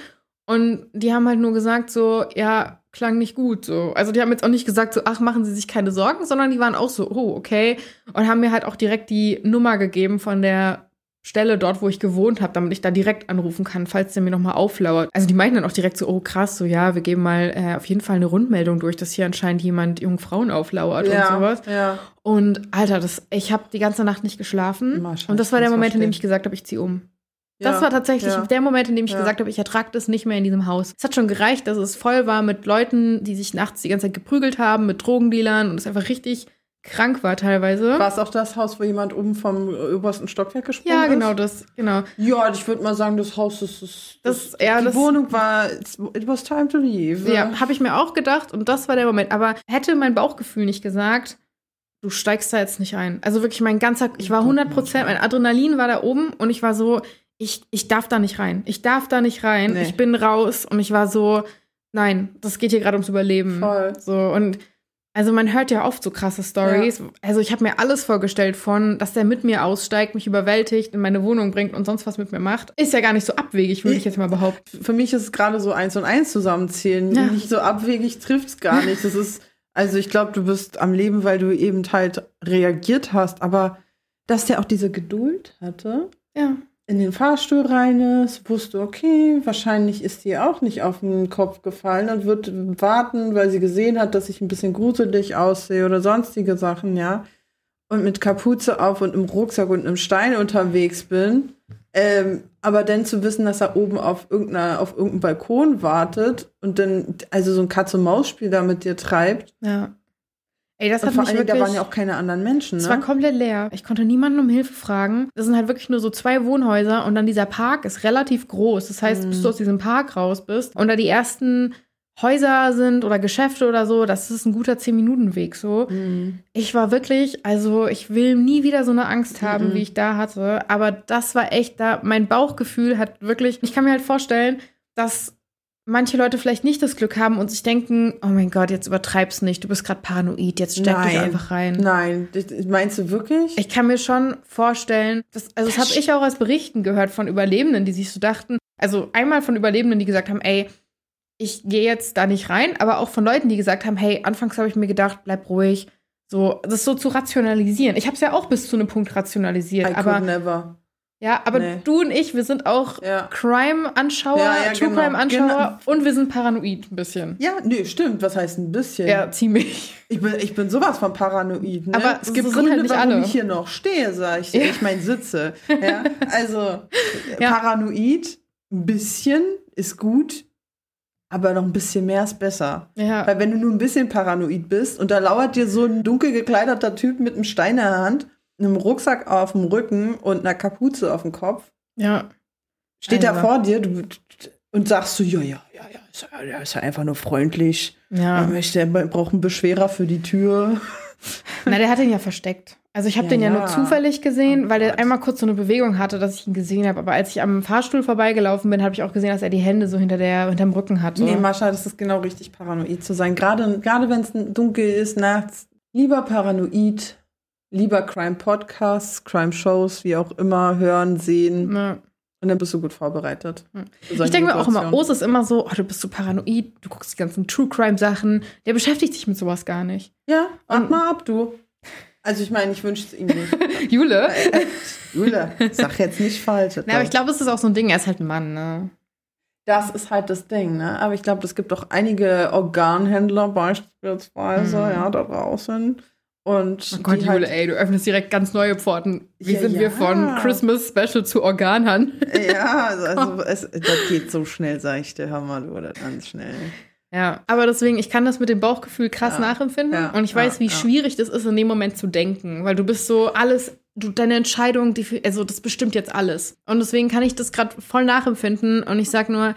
und die haben halt nur gesagt so, ja, klang nicht gut. So. Also die haben jetzt auch nicht gesagt so, ach, machen Sie sich keine Sorgen, sondern die waren auch so, oh, okay. Und haben mir halt auch direkt die Nummer gegeben von der Stelle dort, wo ich gewohnt habe, damit ich da direkt anrufen kann, falls der mir nochmal auflauert. Also die meinten dann auch direkt so, oh krass, so ja, wir geben mal äh, auf jeden Fall eine Rundmeldung durch, dass hier anscheinend jemand jungen Frauen auflauert und Ja, sowas. ja. Und Alter, das, ich habe die ganze Nacht nicht geschlafen. Mascha, und das war der Moment, in dem verstehen. ich gesagt habe, ich ziehe um. Ja, Das war tatsächlich ja. der Moment, in dem ich Ja. gesagt habe, ich ertrage das nicht mehr in diesem Haus. Es hat schon gereicht, dass es voll war mit Leuten, die sich nachts die ganze Zeit geprügelt haben, mit Drogendealern und es einfach richtig krank war teilweise. War es auch das Haus, wo jemand oben vom äh, obersten Stockwerk gesprungen ja, ist? genau das, genau. Ja, ich würde mal sagen, das Haus ist. ist Das- ja, die das- Wohnung war. It was time to leave. Ja, habe ich mir auch gedacht und das war der Moment. Aber hätte mein Bauchgefühl nicht gesagt, du steigst da jetzt nicht ein. Also wirklich mein ganzer, ich war Gott, 100 Prozent, mein Adrenalin war da oben und ich war so, ich, ich darf da nicht rein. Ich darf da nicht rein. Nee. Ich bin raus und ich war so, nein, das geht hier gerade ums Überleben. Voll. So und also man hört ja oft so krasse Stories. Also ich habe mir alles vorgestellt von, dass der mit mir aussteigt, mich überwältigt, in meine Wohnung bringt und sonst was mit mir macht. Ist ja gar nicht so abwegig, würde ich jetzt mal behaupten. Für mich ist es gerade so eins und eins zusammenzählen. Ja. Nicht so abwegig trifft es gar [LAUGHS] nicht. Das ist, also ich glaube, du bist am Leben, weil du eben halt reagiert hast. Aber dass der auch diese Geduld hatte, Ja. In den Fahrstuhl rein ist, wusste, okay, wahrscheinlich ist die auch nicht auf den Kopf gefallen und wird warten, weil sie gesehen hat, dass ich ein bisschen gruselig aussehe oder sonstige Sachen, ja. Und mit Kapuze auf und im Rucksack und einem Stein unterwegs bin. Ähm, aber dann zu wissen, dass er oben auf irgendeiner, auf irgendeinem Balkon wartet und dann, also so ein Katz-und-Maus-Spiel da mit dir treibt. Ja. Ey, das Und hat vor wirklich... da waren ja auch keine anderen Menschen, Es war ne? komplett leer. Ich konnte niemanden um Hilfe fragen. Das sind halt wirklich nur so zwei Wohnhäuser und dann dieser Park ist relativ groß. Das heißt, bis du aus diesem Park raus bist und da die ersten Häuser sind oder Geschäfte oder so, das ist ein guter 10-Minuten-Weg so. Mhm. Ich war wirklich, also ich will nie wieder so eine Angst haben, Mhm. wie ich da hatte. Aber das war echt da, mein Bauchgefühl hat wirklich, ich kann mir halt vorstellen, dass manche Leute vielleicht nicht das Glück haben und sich denken, oh mein Gott, jetzt übertreib's nicht, du bist gerade paranoid, jetzt steck dich einfach rein. Nein, das- meinst du wirklich? Ich kann mir schon vorstellen, dass, also das habe ich auch aus Berichten gehört von Überlebenden, die sich so dachten, also einmal von Überlebenden, die gesagt haben, ey, ich gehe jetzt da nicht rein, aber auch von Leuten, die gesagt haben, hey, anfangs habe ich mir gedacht, bleib ruhig, so das so zu rationalisieren. Ich habe es ja auch bis zu einem Punkt rationalisiert, I aber. Ja, aber Nee. du und ich, wir sind auch Ja. Crime-Anschauer, Ja, ja, True genau. Crime-Anschauer Genau. und wir sind paranoid ein bisschen. Ja, nee, stimmt. Was heißt ein bisschen? Ja, ziemlich. Ich bin, ich bin sowas von paranoid. Ne? Aber es so gibt sind Gründe, halt nicht warum alle. ich hier noch stehe, sag ich. Ich meine, sitze. [LAUGHS] Ja? Also, paranoid, ein bisschen ist gut, aber noch ein bisschen mehr ist besser. Ja. Weil wenn du nur ein bisschen paranoid bist und da lauert dir so ein dunkel gekleideter Typ mit einem Stein in der Hand, einem Rucksack auf dem Rücken und einer Kapuze auf dem Kopf, Ja. steht er Also. vor dir du, und sagst so, ja, ja, ja, ja, ist, ja, ist ja einfach nur freundlich. Ja. Er braucht einen Beschwerer für die Tür. Na, der hat ihn ja versteckt. Also ich habe Ja, den ja, ja. nur zufällig gesehen, Oh weil der einmal kurz so eine Bewegung hatte, dass ich ihn gesehen habe. Aber als ich am Fahrstuhl vorbeigelaufen bin, habe ich auch gesehen, dass er die Hände so hinter der, hinterm Rücken hatte. Nee, Mascha, das ist genau richtig, paranoid zu sein. Gerade, gerade wenn es dunkel ist, nachts. Lieber paranoid, lieber Crime-Podcasts, Crime-Shows, wie auch immer, hören, sehen. Ja. Und dann bist du gut vorbereitet. Ich denke mir auch immer. Urs ist immer so, oh, du bist so paranoid, du guckst die ganzen True Crime Sachen. Der beschäftigt sich mit sowas gar nicht. Ja, wart Und- mal ab, du. Also ich meine, ich wünsche es ihm nicht. [LAUGHS] Jule? Äh, [LAUGHS] Jule, sag jetzt nicht falsch. Na, aber ich glaube, es ist auch so ein Ding, er ist halt ein Mann, ne? Das ist halt das Ding, ne? Aber ich glaube, es gibt auch einige Organhändler beispielsweise, Mhm. ja, da draußen. Und Oh Gott, die Jule, halt, ey, du öffnest direkt ganz neue Pforten. Wie Ja, sind wir ja. von Christmas Special zu Organern? Ja, [LAUGHS] also, also es, das geht so schnell, sag ich dir, hör mal, du, das ganz schnell. Ja, aber deswegen, ich kann das mit dem Bauchgefühl krass Ja. nachempfinden und ich weiß, wie schwierig das ist, in dem Moment zu denken, weil du bist so alles, du, deine Entscheidung, die, also das bestimmt jetzt alles. Und deswegen kann ich das gerade voll nachempfinden und ich sag nur,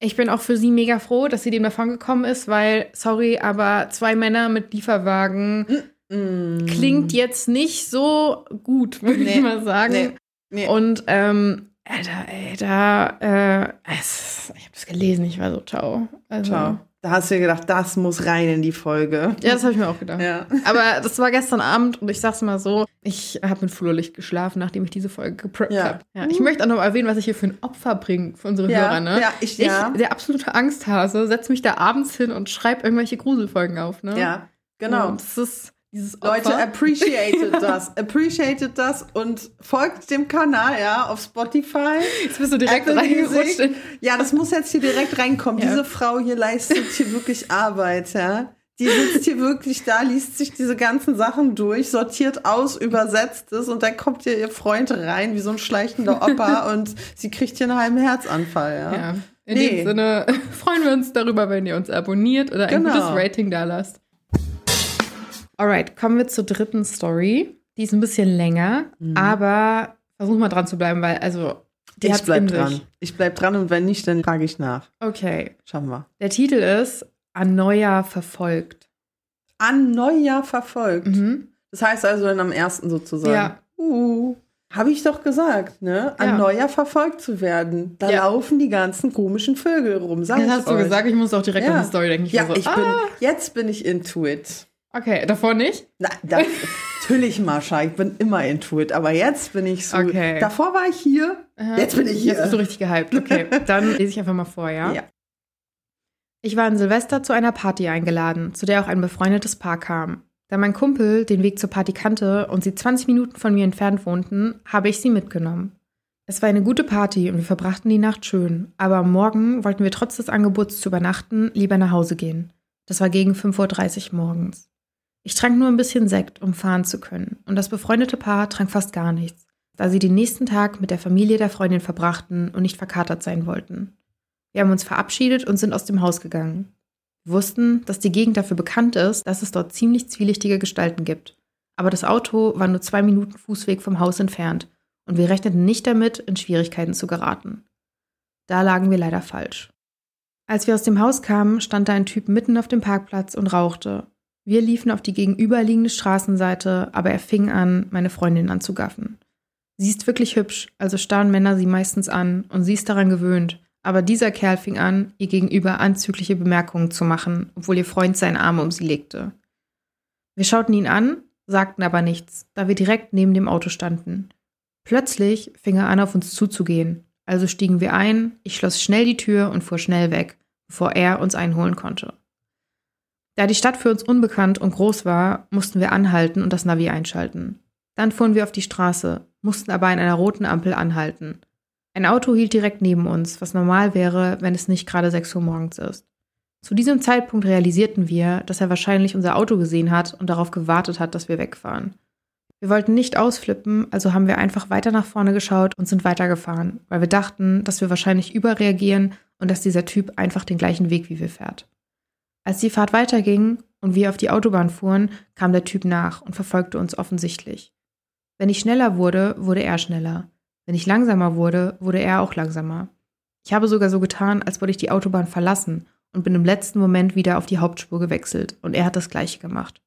ich bin auch für sie mega froh, dass sie dem davon gekommen ist, weil, sorry, aber zwei Männer mit Lieferwagen Mm. klingt jetzt nicht so gut, [LAUGHS] würde ich Nee, mal sagen. nee, nee. Und ähm, Alter, ey, da, äh, es, ich habe das gelesen, ich war so, ciao. Also, Ciao. Da hast du dir gedacht, das muss rein in die Folge. Ja, das habe ich mir auch gedacht. Ja. [LAUGHS] Aber das war gestern Abend und ich sag's mal so, ich habe mit Flurlicht geschlafen, nachdem ich diese Folge gepreppt Ja. habe. Ja, ich möchte auch noch mal erwähnen, was ich hier für ein Opfer bringe für unsere Ja, Hörer. Ne? ja, ich- ich ja. der absolute Angsthase, setze mich da abends hin und schreibe irgendwelche Gruselfolgen auf. Ne? Ja, genau. Und das ist dieses Opfer. Leute, appreciated [LAUGHS] das. Appreciated das und folgt dem Kanal, ja, auf Spotify. Jetzt bist du direkt Apple reingerutscht. Music. Ja, das muss jetzt hier direkt reinkommen. [LAUGHS] Ja. Diese Frau hier leistet hier wirklich Arbeit, ja. Die sitzt hier wirklich da, liest sich diese ganzen Sachen durch, sortiert aus, übersetzt es und dann kommt hier ihr Freund rein, wie so ein schleichender Opa [LAUGHS] und sie kriegt hier einen halben Herzanfall, ja. Ja. In Nee. dem Sinne freuen wir uns darüber, wenn ihr uns abonniert oder ein Genau. gutes Rating da lasst. Alright, kommen wir zur dritten Story. Die ist ein bisschen länger, aber versuch mal dran zu bleiben, weil also die ich bleib dran. sich. Ich bleib dran und wenn nicht, dann frage ich nach. Okay. Schauen wir. Der Titel ist An Neujahr verfolgt. An Neujahr verfolgt. Mhm. Das heißt also dann am ersten sozusagen. Ja. Uh, habe ich doch gesagt, ne? An Ja. Verfolgt zu werden. Da Ja. laufen die ganzen komischen Vögel rum. Sag Das hast du euch. gesagt, ich muss auch direkt Ja. an die Story denken. Ich ja, so, ich ah, bin, jetzt bin ich into it. Okay, davor nicht? Na, das, natürlich, Mascha, ich bin immer into it. Aber jetzt bin ich so. Okay. Davor war ich hier, jetzt bin ich hier. Jetzt bist du richtig gehypt. Okay, [LAUGHS] dann lese ich einfach mal vor, ja? Ja. Ich war an Silvester zu einer Party eingeladen, zu der auch ein befreundetes Paar kam. Da mein Kumpel den Weg zur Party kannte und sie 20 Minuten von mir entfernt wohnten, habe ich sie mitgenommen. Es war eine gute Party und wir verbrachten die Nacht schön, aber am Morgen wollten wir trotz des Angebots zu übernachten lieber nach Hause gehen. Das war gegen 5.30 Uhr morgens. Ich trank nur ein bisschen Sekt, um fahren zu können, und das befreundete Paar trank fast gar nichts, da sie den nächsten Tag mit der Familie der Freundin verbrachten und nicht verkatert sein wollten. Wir haben uns verabschiedet und sind aus dem Haus gegangen. Wir wussten, dass die Gegend dafür bekannt ist, dass es dort ziemlich zwielichtige Gestalten gibt. Aber das Auto war nur zwei Minuten Fußweg vom Haus entfernt und wir rechneten nicht damit, in Schwierigkeiten zu geraten. Da lagen wir leider falsch. Als wir aus dem Haus kamen, stand da ein Typ mitten auf dem Parkplatz und rauchte. Wir liefen auf die gegenüberliegende Straßenseite, aber er fing an, meine Freundin anzugaffen. Sie ist wirklich hübsch, also starren Männer sie meistens an und sie ist daran gewöhnt, aber dieser Kerl fing an, ihr gegenüber anzügliche Bemerkungen zu machen, obwohl ihr Freund seine Arme um sie legte. Wir schauten ihn an, sagten aber nichts, da wir direkt neben dem Auto standen. Plötzlich fing er an, auf uns zuzugehen, also stiegen wir ein, ich schloss schnell die Tür und fuhr schnell weg, bevor er uns einholen konnte. Da die Stadt für uns unbekannt und groß war, mussten wir anhalten und das Navi einschalten. Dann fuhren wir auf die Straße, mussten aber an einer roten Ampel anhalten. Ein Auto hielt direkt neben uns, was normal wäre, wenn es nicht gerade 6 Uhr morgens ist. Zu diesem Zeitpunkt realisierten wir, dass er wahrscheinlich unser Auto gesehen hat und darauf gewartet hat, dass wir wegfahren. Wir wollten nicht ausflippen, also haben wir einfach weiter nach vorne geschaut und sind weitergefahren, weil wir dachten, dass wir wahrscheinlich überreagieren und dass dieser Typ einfach den gleichen Weg wie wir fährt. Als die Fahrt weiterging und wir auf die Autobahn fuhren, kam der Typ nach und verfolgte uns offensichtlich. Wenn ich schneller wurde, wurde er schneller. Wenn ich langsamer wurde, wurde er auch langsamer. Ich habe sogar so getan, als wollte ich die Autobahn verlassen und bin im letzten Moment wieder auf die Hauptspur gewechselt und er hat das gleiche gemacht.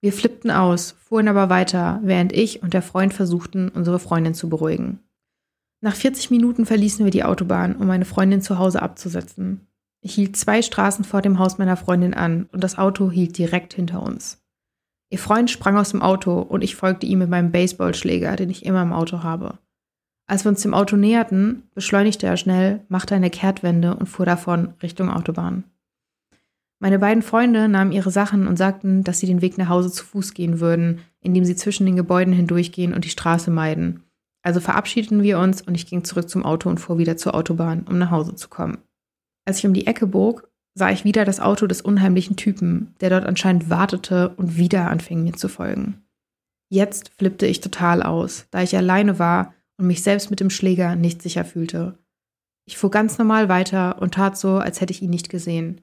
Wir flippten aus, fuhren aber weiter, während ich und der Freund versuchten, unsere Freundin zu beruhigen. Nach 40 Minuten verließen wir die Autobahn, um meine Freundin zu Hause abzusetzen. Ich hielt zwei Straßen vor dem Haus meiner Freundin an und das Auto hielt direkt hinter uns. Ihr Freund sprang aus dem Auto und ich folgte ihm mit meinem Baseballschläger, den ich immer im Auto habe. Als wir uns dem Auto näherten, beschleunigte er schnell, machte eine Kehrtwende und fuhr davon Richtung Autobahn. Meine beiden Freunde nahmen ihre Sachen und sagten, dass sie den Weg nach Hause zu Fuß gehen würden, indem sie zwischen den Gebäuden hindurchgehen und die Straße meiden. Also verabschiedeten wir uns und ich ging zurück zum Auto und fuhr wieder zur Autobahn, um nach Hause zu kommen. Als ich um die Ecke bog, sah ich wieder das Auto des unheimlichen Typen, der dort anscheinend wartete und wieder anfing mir zu folgen. Jetzt flippte ich total aus, da ich alleine war und mich selbst mit dem Schläger nicht sicher fühlte. Ich fuhr ganz normal weiter und tat so, als hätte ich ihn nicht gesehen.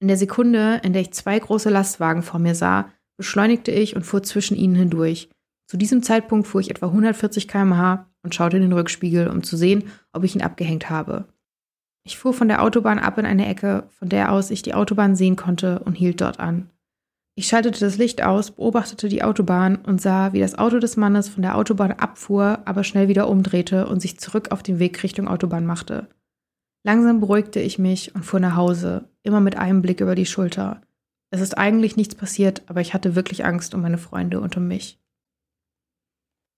In der Sekunde, in der ich zwei große Lastwagen vor mir sah, beschleunigte ich und fuhr zwischen ihnen hindurch. Zu diesem Zeitpunkt fuhr ich etwa 140 km/h und schaute in den Rückspiegel, um zu sehen, ob ich ihn abgehängt habe. Ich fuhr von der Autobahn ab in eine Ecke, von der aus ich die Autobahn sehen konnte und hielt dort an. Ich schaltete das Licht aus, beobachtete die Autobahn und sah, wie das Auto des Mannes von der Autobahn abfuhr, aber schnell wieder umdrehte und sich zurück auf den Weg Richtung Autobahn machte. Langsam beruhigte ich mich und fuhr nach Hause, immer mit einem Blick über die Schulter. Es ist eigentlich nichts passiert, aber ich hatte wirklich Angst um meine Freunde und um mich.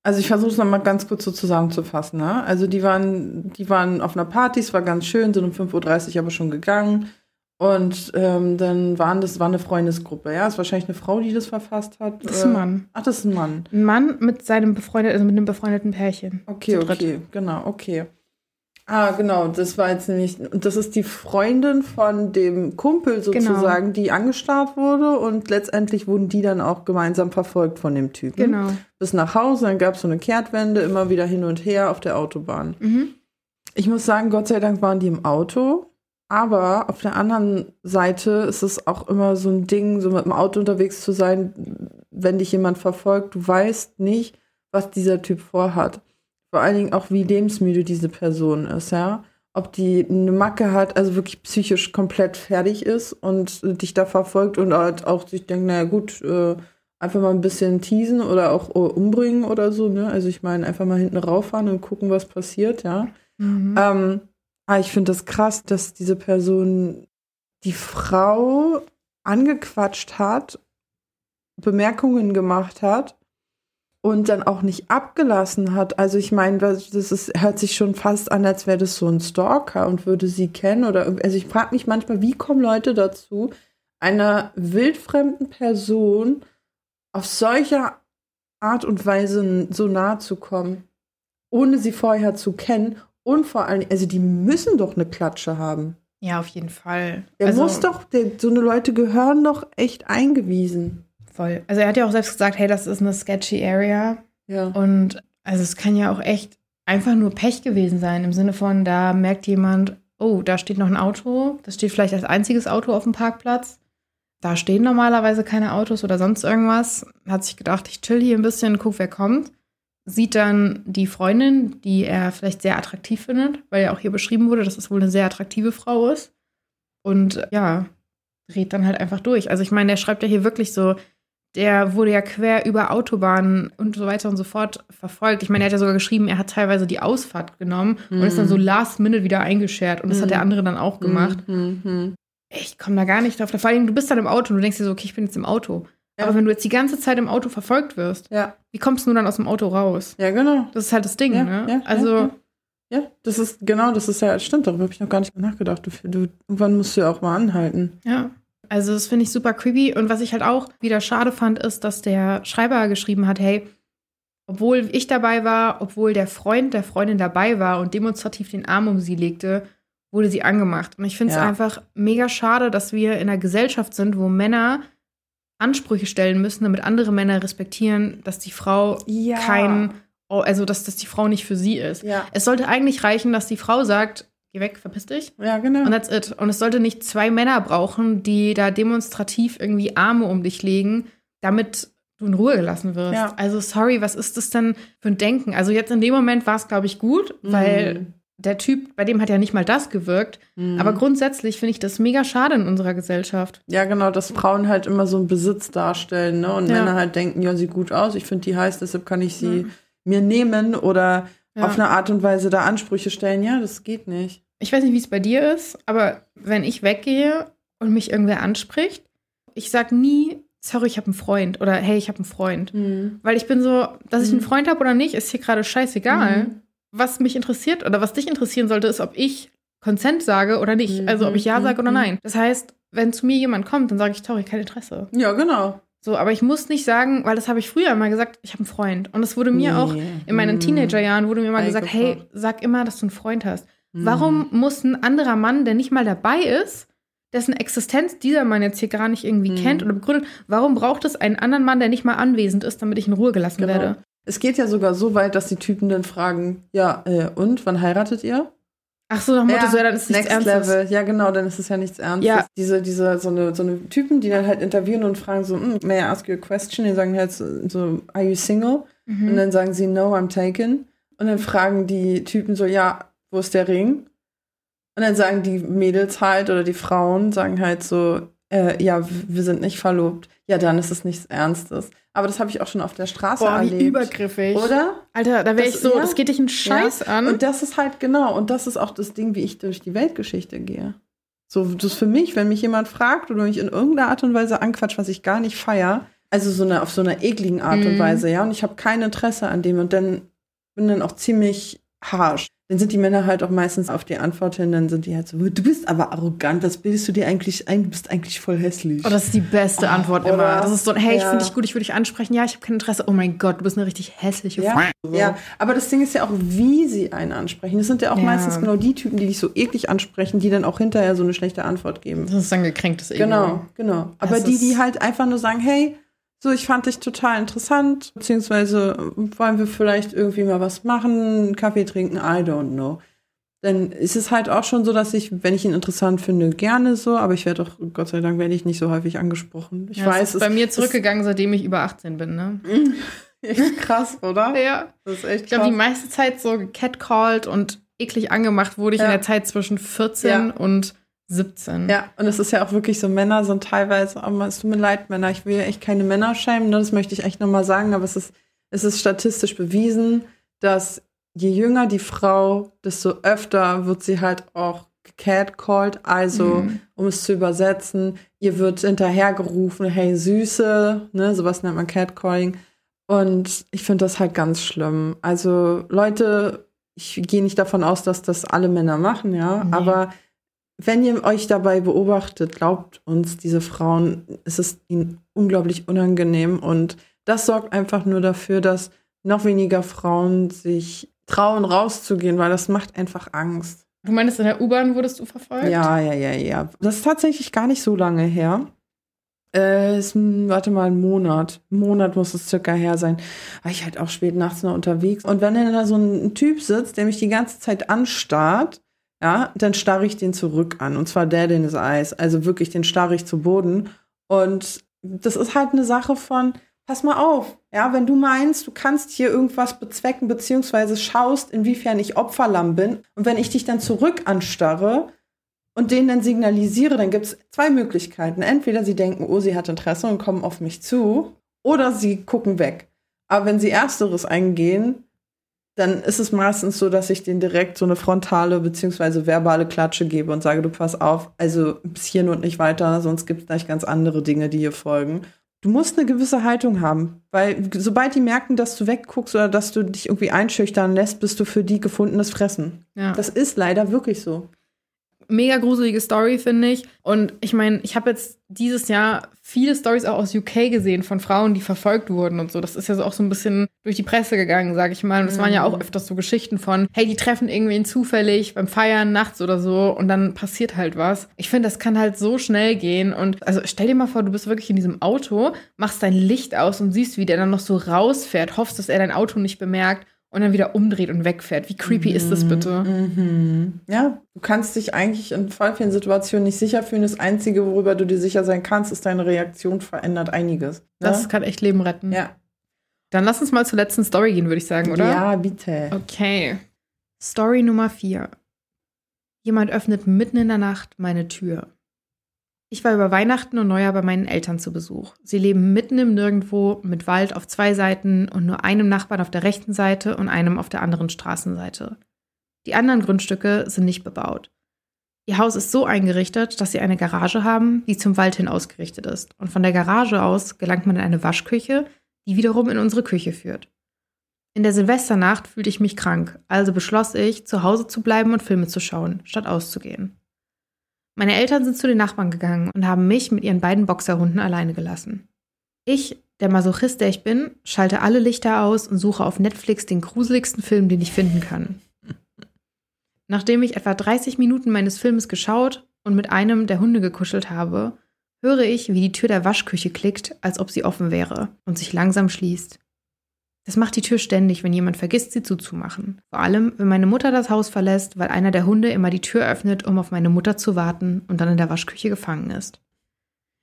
Also ich versuche es nochmal ganz kurz so zusammenzufassen. Ne? Also die waren, die waren auf einer Party, es war ganz schön, sind um 5.30 Uhr aber schon gegangen. Und ähm, dann waren das war eine Freundesgruppe, ja. Ist wahrscheinlich eine Frau, die das verfasst hat. Das ist ein Äh, Mann. Ach, das ist ein Mann. Ein Mann mit seinem befreundeten, also mit einem befreundeten Pärchen. Okay, okay, genau, okay. Ah, genau, das war jetzt nämlich, und das ist die Freundin von dem Kumpel Genau. sozusagen, die angestarrt wurde und letztendlich wurden die dann auch gemeinsam verfolgt von dem Typen. Genau. Bis nach Hause, dann gab es so eine Kehrtwende, immer wieder hin und her auf der Autobahn. Mhm. Ich muss sagen, Gott sei Dank waren die im Auto. Aber auf der anderen Seite ist es auch immer so ein Ding, so mit dem Auto unterwegs zu sein, wenn dich jemand verfolgt, du weißt nicht, was dieser Typ vorhat. Vor allen Dingen auch, wie lebensmüde diese Person ist, ja. Ob die eine Macke hat, also wirklich psychisch komplett fertig ist und dich da verfolgt und halt auch sich denkt, naja gut, äh, einfach mal ein bisschen teasen oder auch äh, umbringen oder so, ne? Also ich meine, einfach mal hinten rauffahren und gucken, was passiert, ja. Mhm. Ähm, ah, ich finde das krass, dass diese Person die Frau angequatscht hat, Bemerkungen gemacht hat und dann auch nicht abgelassen hat. Also ich meine, das ist, hört sich schon fast an, als wäre das so ein Stalker und würde sie kennen oder also ich frage mich manchmal, wie kommen Leute dazu, einer wildfremden Person auf solche Art und Weise so nahe zu kommen, ohne sie vorher zu kennen und vor allem, also die müssen doch eine Klatsche haben. Ja, auf jeden Fall. Der also, muss doch, der, so eine Leute gehören doch echt eingewiesen. Voll. Also er hat ja auch selbst gesagt, hey, das ist eine sketchy Area. Ja. Und also es kann ja auch echt einfach nur Pech gewesen sein, im Sinne von, da merkt jemand, oh, da steht noch ein Auto, das steht vielleicht als einziges Auto auf dem Parkplatz. Da stehen normalerweise keine Autos oder sonst irgendwas. Hat sich gedacht, ich chill hier ein bisschen, guck, wer kommt. Sieht dann die Freundin, die er vielleicht sehr attraktiv findet, weil ja auch hier beschrieben wurde, dass es wohl eine sehr attraktive Frau ist. Und ja, dreht dann halt einfach durch. Also ich meine, der schreibt ja hier wirklich so, der wurde ja quer über Autobahnen und so weiter und so fort verfolgt. Ich meine, er hat ja sogar geschrieben, er hat teilweise die Ausfahrt genommen und ist dann so last minute wieder eingeschert. Und das hat der andere dann auch gemacht. Mhm, mhm. Ich komme da gar nicht drauf. Vor allem, du bist dann im Auto und du denkst dir so, okay, ich bin jetzt im Auto. Ja. Aber wenn du jetzt die ganze Zeit im Auto verfolgt wirst, Ja, wie kommst du dann aus dem Auto raus? ja, genau. Das ist halt das Ding, Ja, ne? ja, also, ja, Ja, das ist, genau, das ist ja, stimmt, darüber habe ich noch gar nicht nachgedacht. Du, du, irgendwann musst du ja auch mal anhalten. Ja. Also das finde ich super creepy. Und was ich halt auch wieder schade fand, ist, dass der Schreiber geschrieben hat, hey, obwohl ich dabei war, obwohl der Freund der Freundin dabei war und demonstrativ den Arm um sie legte, wurde sie angemacht. Und ich finde es Ja. einfach mega schade, dass wir in einer Gesellschaft sind, wo Männer Ansprüche stellen müssen, damit andere Männer respektieren, dass die Frau Ja. kein, also dass, dass die Frau nicht für sie ist. Ja, Es sollte eigentlich reichen, dass die Frau sagt, geh weg, verpiss dich. ja, genau. Und that's it. Und es sollte nicht zwei Männer brauchen, die da demonstrativ irgendwie Arme um dich legen, damit du in Ruhe gelassen wirst. Ja. Also sorry, was ist das denn für ein Denken? Also jetzt in dem Moment war es, glaube ich, gut, weil Mhm. der Typ, bei dem hat ja nicht mal das gewirkt. Mhm. Aber grundsätzlich finde ich das mega schade in unserer Gesellschaft. Ja, genau, dass Frauen halt immer so einen Besitz darstellen, ne? Und Ja. Männer halt denken, ja, sieht gut aus, ich finde die heiß, deshalb kann ich sie Mhm. mir nehmen oder Ja. auf eine Art und Weise da Ansprüche stellen. Ja, das geht nicht. Ich weiß nicht, wie es bei dir ist, aber wenn ich weggehe und mich irgendwer anspricht, ich sag nie, sorry, ich habe einen Freund oder hey, ich habe einen Freund. Weil ich bin so, dass ich einen Mhm. Freund habe oder nicht, ist hier gerade scheißegal. Mhm. Was mich interessiert oder was dich interessieren sollte, ist, ob ich Consent sage oder nicht. Mhm. Also ob ich Ja sage oder Mhm. nein. Das heißt, wenn zu mir jemand kommt, dann sage ich, sorry, kein Interesse. Ja, genau. So, aber ich muss nicht sagen, weil das habe ich früher immer gesagt, ich habe einen Freund. Und es wurde mir auch in meinen Mhm. Teenagerjahren wurde mir immer gesagt, hey, sag immer, dass du einen Freund hast. Mhm. Warum muss ein anderer Mann, der nicht mal dabei ist, dessen Existenz dieser Mann jetzt hier gar nicht irgendwie Mhm. kennt oder begründet, warum braucht es einen anderen Mann, der nicht mal anwesend ist, damit ich in Ruhe gelassen Genau. werde? Es geht ja sogar so weit, dass die Typen dann fragen, ja, äh, und wann heiratet ihr? Ach so, nach Motto, so, ja, dann ist es nichts Ernstes. Level. Ja, genau, dann ist es ja nichts Ernstes. Ja. Diese, diese, so eine, so eine Typen, die dann halt interviewen und fragen so, "Mm, may I ask you a question? Die sagen halt so, so, are you single? Mhm. Und dann sagen sie, no, I'm taken. Und dann fragen die Typen so, ja, wo ist der Ring? Und dann sagen die Mädels halt oder die Frauen sagen halt so, äh, ja, wir sind nicht verlobt. Ja, dann ist es nichts Ernstes. Aber das habe ich auch schon auf der Straße Boah, wie erlebt. übergriffig. Oder? Alter, da wäre ich so, ja. das geht dich einen Scheiß Ja, an. Und das ist halt genau, und das ist auch das Ding, wie ich durch die Weltgeschichte gehe. So, das ist für mich, wenn mich jemand fragt oder mich in irgendeiner Art und Weise anquatscht, was ich gar nicht feier, also so eine, auf so einer ekligen Art und Mhm. Weise, ja, und ich habe kein Interesse an dem und dann bin dann auch ziemlich harsh. Dann sind die Männer halt auch meistens auf die Antwort hin, dann sind die halt so, du bist aber arrogant, was bildest du dir eigentlich ein, du bist eigentlich voll hässlich. Oh, das ist die beste Antwort oder- immer. Das ist so, hey, ich ja. finde dich gut, ich würde dich ansprechen. Ja, ich habe kein Interesse. Oh mein Gott, du bist eine richtig hässliche Ja, Frau. ja, aber das Ding ist ja auch, wie sie einen ansprechen. Das sind ja auch Ja. meistens genau die Typen, die dich so eklig ansprechen, die dann auch hinterher so eine schlechte Antwort geben. Das ist dann gekränktes Ego. Genau, genau. Aber Das die, die halt einfach nur sagen, hey, so, ich fand dich total interessant, beziehungsweise äh, wollen wir vielleicht irgendwie mal was machen, Kaffee trinken, I don't know. Dann ist es halt auch schon so, dass ich, wenn ich ihn interessant finde, gerne so, aber ich werde doch, Gott sei Dank, werde ich nicht so häufig angesprochen. Ich Ja, weiß, es ist bei es mir zurückgegangen, seitdem ich über 18 bin, ne? ist [LAUGHS] echt krass, oder? [LAUGHS] Ja. Das ist echt Ich glaube, die krass. meiste Zeit so gecatcalled und eklig angemacht wurde ich Ja. in der Zeit zwischen 14 Ja. und 17. Ja, und es ist ja auch wirklich so, Männer sind teilweise, aber es tut mir leid, Männer, ich will ja echt keine Männer schämen, ne, das möchte ich echt nochmal sagen, aber es ist, es ist statistisch bewiesen, dass je jünger die Frau, desto öfter wird sie halt auch catcalled, also, Mhm. um es zu übersetzen, ihr wird hinterhergerufen, hey Süße, ne, sowas nennt man Catcalling. Und ich finde das halt ganz schlimm. Also, Leute, ich gehe nicht davon aus, dass das alle Männer machen, ja, Nee. aber wenn ihr euch dabei beobachtet, glaubt uns, diese Frauen, es ist ihnen unglaublich unangenehm und das sorgt einfach nur dafür, dass noch weniger Frauen sich trauen, rauszugehen, weil das macht einfach Angst. Du meinst, in der U-Bahn wurdest du verfolgt? Ja, ja, ja, ja. Das ist tatsächlich gar nicht so lange her. Äh, ist, ein- warte mal, ein Monat. Ein Monat muss es circa her sein. War ich halt auch spät nachts noch unterwegs. Und wenn dann da so ein Typ sitzt, der mich die ganze Zeit anstarrt, ja, dann starre ich den zurück an. Und zwar dead in his eyes. Also wirklich, den starre ich zu Boden. Und das ist halt eine Sache von, pass mal auf. Ja, wenn du meinst, du kannst hier irgendwas bezwecken, beziehungsweise schaust, inwiefern ich Opferlamm bin. Und wenn ich dich dann zurück anstarre, und denen dann signalisiere, dann gibt es zwei Möglichkeiten. Entweder sie denken, oh, sie hat Interesse und kommen auf mich zu, oder sie gucken weg. Aber wenn sie ersteres eingehen, dann ist es meistens so, dass ich denen direkt so eine frontale bzw. verbale Klatsche gebe und sage, du pass auf, also bis hierhin und nicht weiter, sonst gibt es gleich ganz andere Dinge, die hier folgen. Du musst eine gewisse Haltung haben, weil sobald die merken, dass du wegguckst oder dass du dich irgendwie einschüchtern lässt, bist du für die gefundenes Fressen. Ja. Das ist leider wirklich so. Mega gruselige Story, finde ich. Und ich meine, ich habe jetzt dieses Jahr viele Stories auch aus UK gesehen von Frauen, die verfolgt wurden und so. Das ist ja so auch so ein bisschen durch die Presse gegangen, sag ich mal. Und es waren ja auch öfters so Geschichten von, hey, die treffen irgendwen zufällig beim Feiern nachts oder so und dann passiert halt was. Ich finde, das kann halt so schnell gehen. Und also stell dir mal vor, du bist wirklich in diesem Auto, machst dein Licht aus und siehst, wie der dann noch so rausfährt, hoffst, dass er dein Auto nicht bemerkt und dann wieder umdreht und wegfährt. Wie creepy ist das bitte? Mhm. Ja, du kannst dich eigentlich in voll vielen Situationen nicht sicher fühlen. Das Einzige, worüber du dir sicher sein kannst, ist, deine Reaktion verändert einiges. Ne? Das kann echt Leben retten. ja. Dann lass uns mal zur letzten Story gehen, würde ich sagen, oder? Ja, bitte. Okay. Story Nummer 4. Jemand öffnet mitten in der Nacht meine Tür. Ich war über Weihnachten und Neujahr bei meinen Eltern zu Besuch. Sie leben mitten im Nirgendwo mit Wald auf zwei Seiten und nur einem Nachbarn auf der rechten Seite und einem auf der anderen Straßenseite. Die anderen Grundstücke sind nicht bebaut. Ihr Haus ist so eingerichtet, dass sie eine Garage haben, die zum Wald hin ausgerichtet ist. Und von der Garage aus gelangt man in eine Waschküche, die wiederum in unsere Küche führt. In der Silvesternacht fühlte ich mich krank, also beschloss ich, zu Hause zu bleiben und Filme zu schauen, statt auszugehen. Meine Eltern sind zu den Nachbarn gegangen und haben mich mit ihren beiden Boxerhunden alleine gelassen. Ich, der Masochist, der ich bin, schalte alle Lichter aus und suche auf Netflix den gruseligsten Film, den ich finden kann. Nachdem ich etwa 30 Minuten meines Filmes geschaut und mit einem der Hunde gekuschelt habe, höre ich, wie die Tür der Waschküche klickt, als ob sie offen wäre und sich langsam schließt. Das macht die Tür ständig, wenn jemand vergisst, sie zuzumachen. Vor allem, wenn meine Mutter das Haus verlässt, weil einer der Hunde immer die Tür öffnet, um auf meine Mutter zu warten und dann in der Waschküche gefangen ist.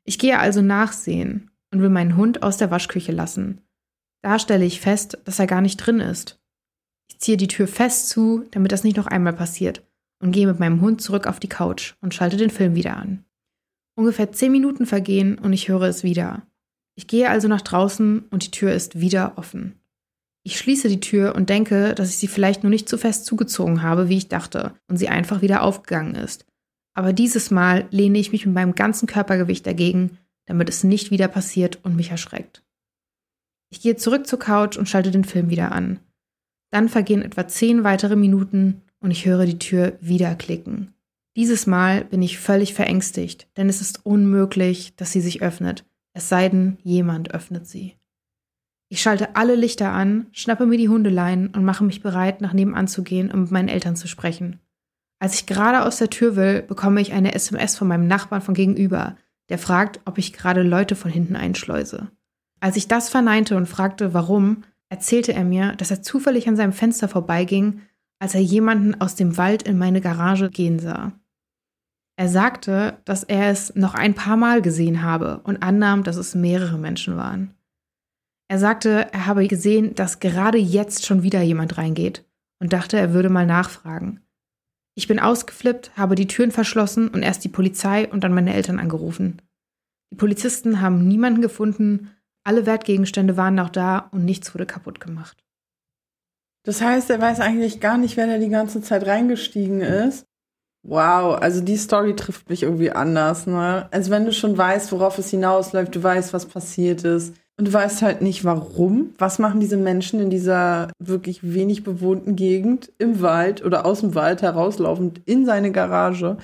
Ich gehe also nachsehen und will meinen Hund aus der Waschküche lassen. Da stelle ich fest, dass er gar nicht drin ist. Ich ziehe die Tür fest zu, damit das nicht noch einmal passiert, und gehe mit meinem Hund zurück auf die Couch und schalte den Film wieder an. Ungefähr zehn Minuten vergehen und ich höre es wieder. Ich gehe also nach draußen und die Tür ist wieder offen. Ich schließe die Tür und denke, dass ich sie vielleicht nur nicht zu fest zugezogen habe, wie ich dachte, und sie einfach wieder aufgegangen ist. Aber dieses Mal lehne ich mich mit meinem ganzen Körpergewicht dagegen, damit es nicht wieder passiert und mich erschreckt. Ich gehe zurück zur Couch und schalte den Film wieder an. Dann vergehen etwa zehn weitere Minuten und ich höre die Tür wieder klicken. Dieses Mal bin ich völlig verängstigt, denn es ist unmöglich, dass sie sich öffnet, es sei denn, jemand öffnet sie. Ich schalte alle Lichter an, schnappe mir die Hundeleien und mache mich bereit, nach nebenan zu gehen, um mit meinen Eltern zu sprechen. Als ich gerade aus der Tür will, bekomme ich eine SMS von meinem Nachbarn von gegenüber, der fragt, ob ich gerade Leute von hinten einschleuse. Als ich das verneinte und fragte, warum, erzählte er mir, dass er zufällig an seinem Fenster vorbeiging, als er jemanden aus dem Wald in meine Garage gehen sah. Er sagte, dass er es noch ein paar Mal gesehen habe und annahm, dass es mehrere Menschen waren. Er sagte, er habe gesehen, dass gerade jetzt schon wieder jemand reingeht und dachte, er würde mal nachfragen. Ich bin ausgeflippt, habe die Türen verschlossen und erst die Polizei und dann meine Eltern angerufen. Die Polizisten haben niemanden gefunden, alle Wertgegenstände waren noch da und nichts wurde kaputt gemacht. Das heißt, er weiß eigentlich gar nicht, wer da die ganze Zeit reingestiegen ist. Wow, also die Story trifft mich irgendwie anders, ne? Also wenn du schon weißt, worauf es hinausläuft, du weißt, was passiert ist und du weißt halt nicht, warum. Was machen diese Menschen in dieser wirklich wenig bewohnten Gegend im Wald oder aus dem Wald herauslaufend in seine Garage?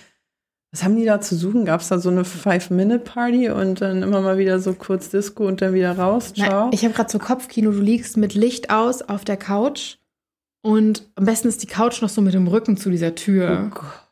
Was haben die da zu suchen? Gab es da so eine Five-Minute-Party und dann immer mal wieder so kurz Disco und dann wieder raus? Ciao. Nein, ich habe gerade so Kopfkino, du liegst mit Licht aus auf der Couch und am besten ist die Couch noch so mit dem Rücken zu dieser Tür. oh Gott.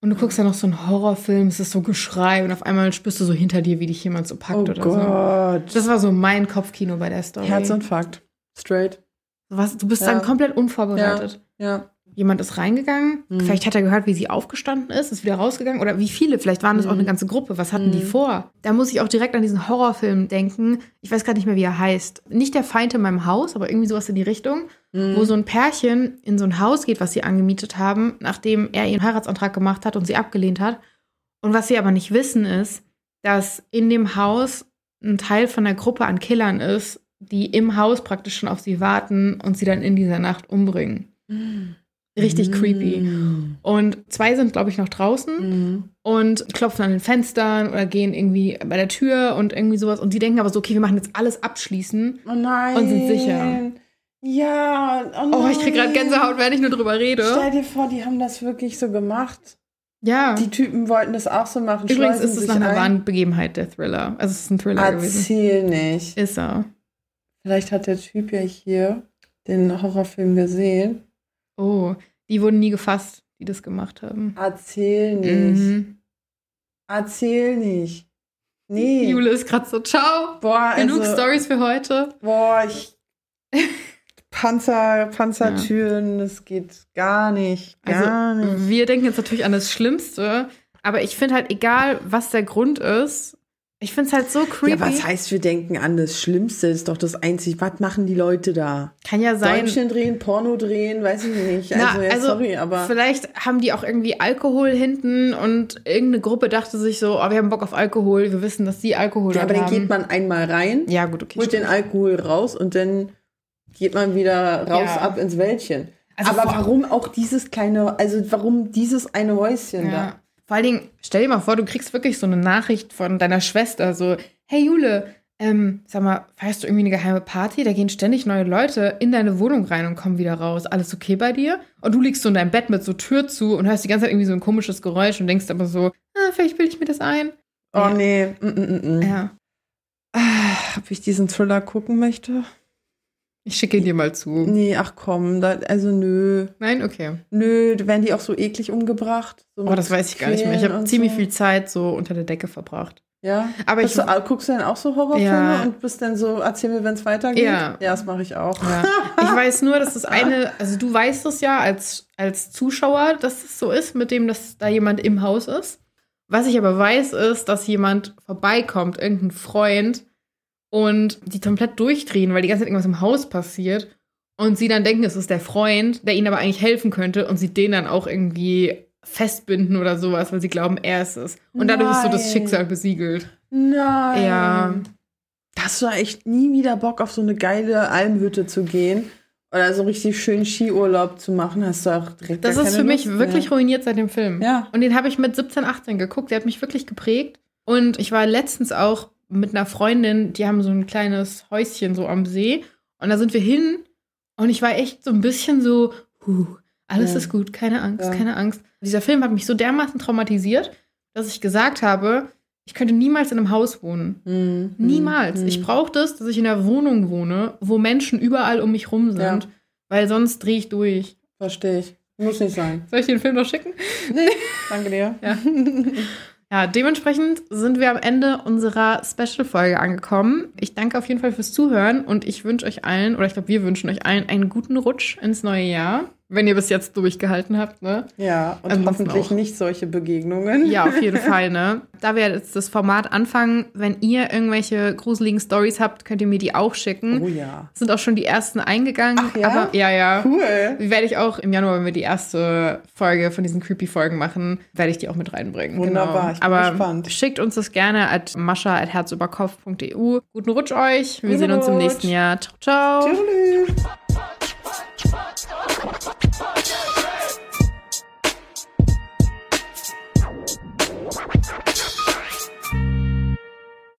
Und du guckst ja noch so einen Horrorfilm, es ist so Geschrei und auf einmal spürst du so hinter dir, wie dich jemand so packt Oh oder so. Gott. Das war so mein Kopfkino bei der Story. Herzinfarkt. Straight. Was, du bist Ja. dann komplett unvorbereitet. Ja. Jemand ist reingegangen, Mhm. vielleicht hat er gehört, wie sie aufgestanden ist, ist wieder rausgegangen oder wie viele, vielleicht waren das auch Mhm. eine ganze Gruppe, was hatten die Mhm. vor? Da muss ich auch direkt an diesen Horrorfilm denken, ich weiß gar nicht mehr, wie er heißt. Nicht der Feind in meinem Haus, aber irgendwie sowas in die Richtung, Mhm. wo so ein Pärchen in so ein Haus geht, was sie angemietet haben, nachdem er ihren Heiratsantrag gemacht hat und sie abgelehnt hat. Und was sie aber nicht wissen ist, dass in dem Haus ein Teil von der Gruppe an Killern ist, die im Haus praktisch schon auf sie warten und sie dann in dieser Nacht umbringen. Richtig creepy. Mhm. Und zwei sind, glaube ich, noch draußen Mhm. und klopfen an den Fenstern oder gehen irgendwie bei der Tür und irgendwie sowas. Und die denken aber so, okay, wir machen jetzt alles abschließen. Oh nein. Und sind sicher. Ja. Oh, Oh, ich krieg gerade. Gänsehaut, wenn ich nur drüber rede. Stell dir vor, die haben das wirklich so gemacht. Ja. Die Typen wollten das auch so machen. Übrigens ist es nach einer ein. wahren Begebenheit, der Thriller. Also es ist ein Thriller gewesen. Erzähl nicht. Ist er. Vielleicht hat der Typ ja hier den Horrorfilm gesehen. Oh, die wurden nie gefasst, die das gemacht haben. Erzähl nicht. Mhm. Erzähl nicht. Nee. Jule ist gerade so, ciao. Boah, Genug also, Stories für heute. Boah, ich. [LAUGHS] Panzer, Panzertüren, das geht gar nicht. Gar Also nicht. wir denken jetzt natürlich an das Schlimmste, aber ich finde halt, egal was der Grund ist, ich finde es halt so creepy. Ja, was heißt, wir denken an das Schlimmste? ist doch das Einzige. Was machen die Leute da? Kann ja sein. Däumchen drehen, Porno drehen, weiß ich nicht. Na, Also, ja, sorry, aber. vielleicht haben die auch irgendwie Alkohol hinten und irgendeine Gruppe dachte sich so, oh, wir haben Bock auf Alkohol, wir wissen, dass die Alkohol Ja, aber dort dann haben. geht man einmal rein, ja, gut, okay. holt den stimmt. Alkohol raus und dann geht man wieder raus Ja. ab ins Wäldchen. Also aber warum auch dieses kleine, also warum dieses eine Häuschen da? Ja. Vor allen Dingen, stell dir mal vor, du kriegst wirklich so eine Nachricht von deiner Schwester, so, hey Jule, ähm, sag mal, feierst du irgendwie eine geheime Party? Da gehen ständig neue Leute in deine Wohnung rein und kommen wieder raus. Alles okay bei dir? Und du liegst so in deinem Bett mit so Tür zu und hörst die ganze Zeit irgendwie so ein komisches Geräusch und denkst aber so, ah, vielleicht bilde ich mir das ein. Oh Ja. nee, mm, mm, mm, mm. Ja, Ah, ob ich diesen Thriller gucken möchte? Ich schicke ihn dir mal zu. Nee, ach komm, da, also nö. Nein, okay. Nö, werden die auch so eklig umgebracht? So Oh, das weiß ich gar nicht mehr. Ich habe ziemlich so? viel Zeit so unter der Decke verbracht. Ja. Aber Bist ich- du, guckst du denn auch so Horrorfilme Ja. und bist dann so, erzähl mir, wenn es weitergeht? Ja. Ja, das mache ich auch. Ja. Ich weiß nur, dass das eine, also du weißt es ja als, als Zuschauer, dass es so ist, mit dem, dass da jemand im Haus ist. Was ich aber weiß, ist, dass jemand vorbeikommt, irgendein Freund, und die komplett durchdrehen, weil die ganze Zeit irgendwas im Haus passiert. Und sie dann denken, es ist der Freund, der ihnen aber eigentlich helfen könnte und sie den dann auch irgendwie festbinden oder sowas, weil sie glauben, er ist es. Und dadurch ist so das Nein. Schicksal besiegelt. Nein. Ja. Hast du echt nie wieder Bock auf so eine geile Almhütte zu gehen? Oder so richtig schön Skiurlaub zu machen? Hast du auch direkt Das ist für mich Lust wirklich mehr? ruiniert seit dem Film. Ja. Und den habe ich mit 17, 18 geguckt. Der hat mich wirklich geprägt. Und ich war letztens auch mit einer Freundin, die haben so ein kleines Häuschen so am See. Und da sind wir hin. Und ich war echt so ein bisschen so, huh, alles Ja. ist gut, keine Angst, Ja. keine Angst. Dieser Film hat mich so dermaßen traumatisiert, dass ich gesagt habe, ich könnte niemals in einem Haus wohnen. Mhm. Niemals. Mhm. Ich brauche das, dass ich in einer Wohnung wohne, wo Menschen überall um mich rum sind. Ja. Weil sonst drehe ich durch. Verstehe ich. Muss nicht sein. Soll ich den Film noch schicken? [LAUGHS] Danke dir. Ja. [LAUGHS] Ja, dementsprechend sind wir am Ende unserer Special-Folge angekommen. Ich danke auf jeden Fall fürs Zuhören und ich wünsche euch allen, oder ich glaube, wir wünschen euch allen einen guten Rutsch ins neue Jahr, wenn ihr bis jetzt durchgehalten habt, ne? Ja, und Ansonsten hoffentlich auch. nicht solche Begegnungen. Ja, auf jeden [LAUGHS] Fall, ne? Da wir jetzt das Format anfangen, wenn ihr irgendwelche gruseligen Stories habt, könnt ihr mir die auch schicken. Oh ja. Sind auch schon die ersten eingegangen. Ach ja? Aber ja, ja. Cool. Werde ich auch im Januar, wenn wir die erste Folge von diesen Creepy-Folgen machen, werde ich die auch mit reinbringen. Wunderbar, Genau. ich bin Aber gespannt. schickt uns das gerne at mascha.herzüberkopf.eu. Guten Rutsch euch. Wir Guten sehen uns im Rutsch. nächsten Jahr. Ciao, ciao. Tschüss.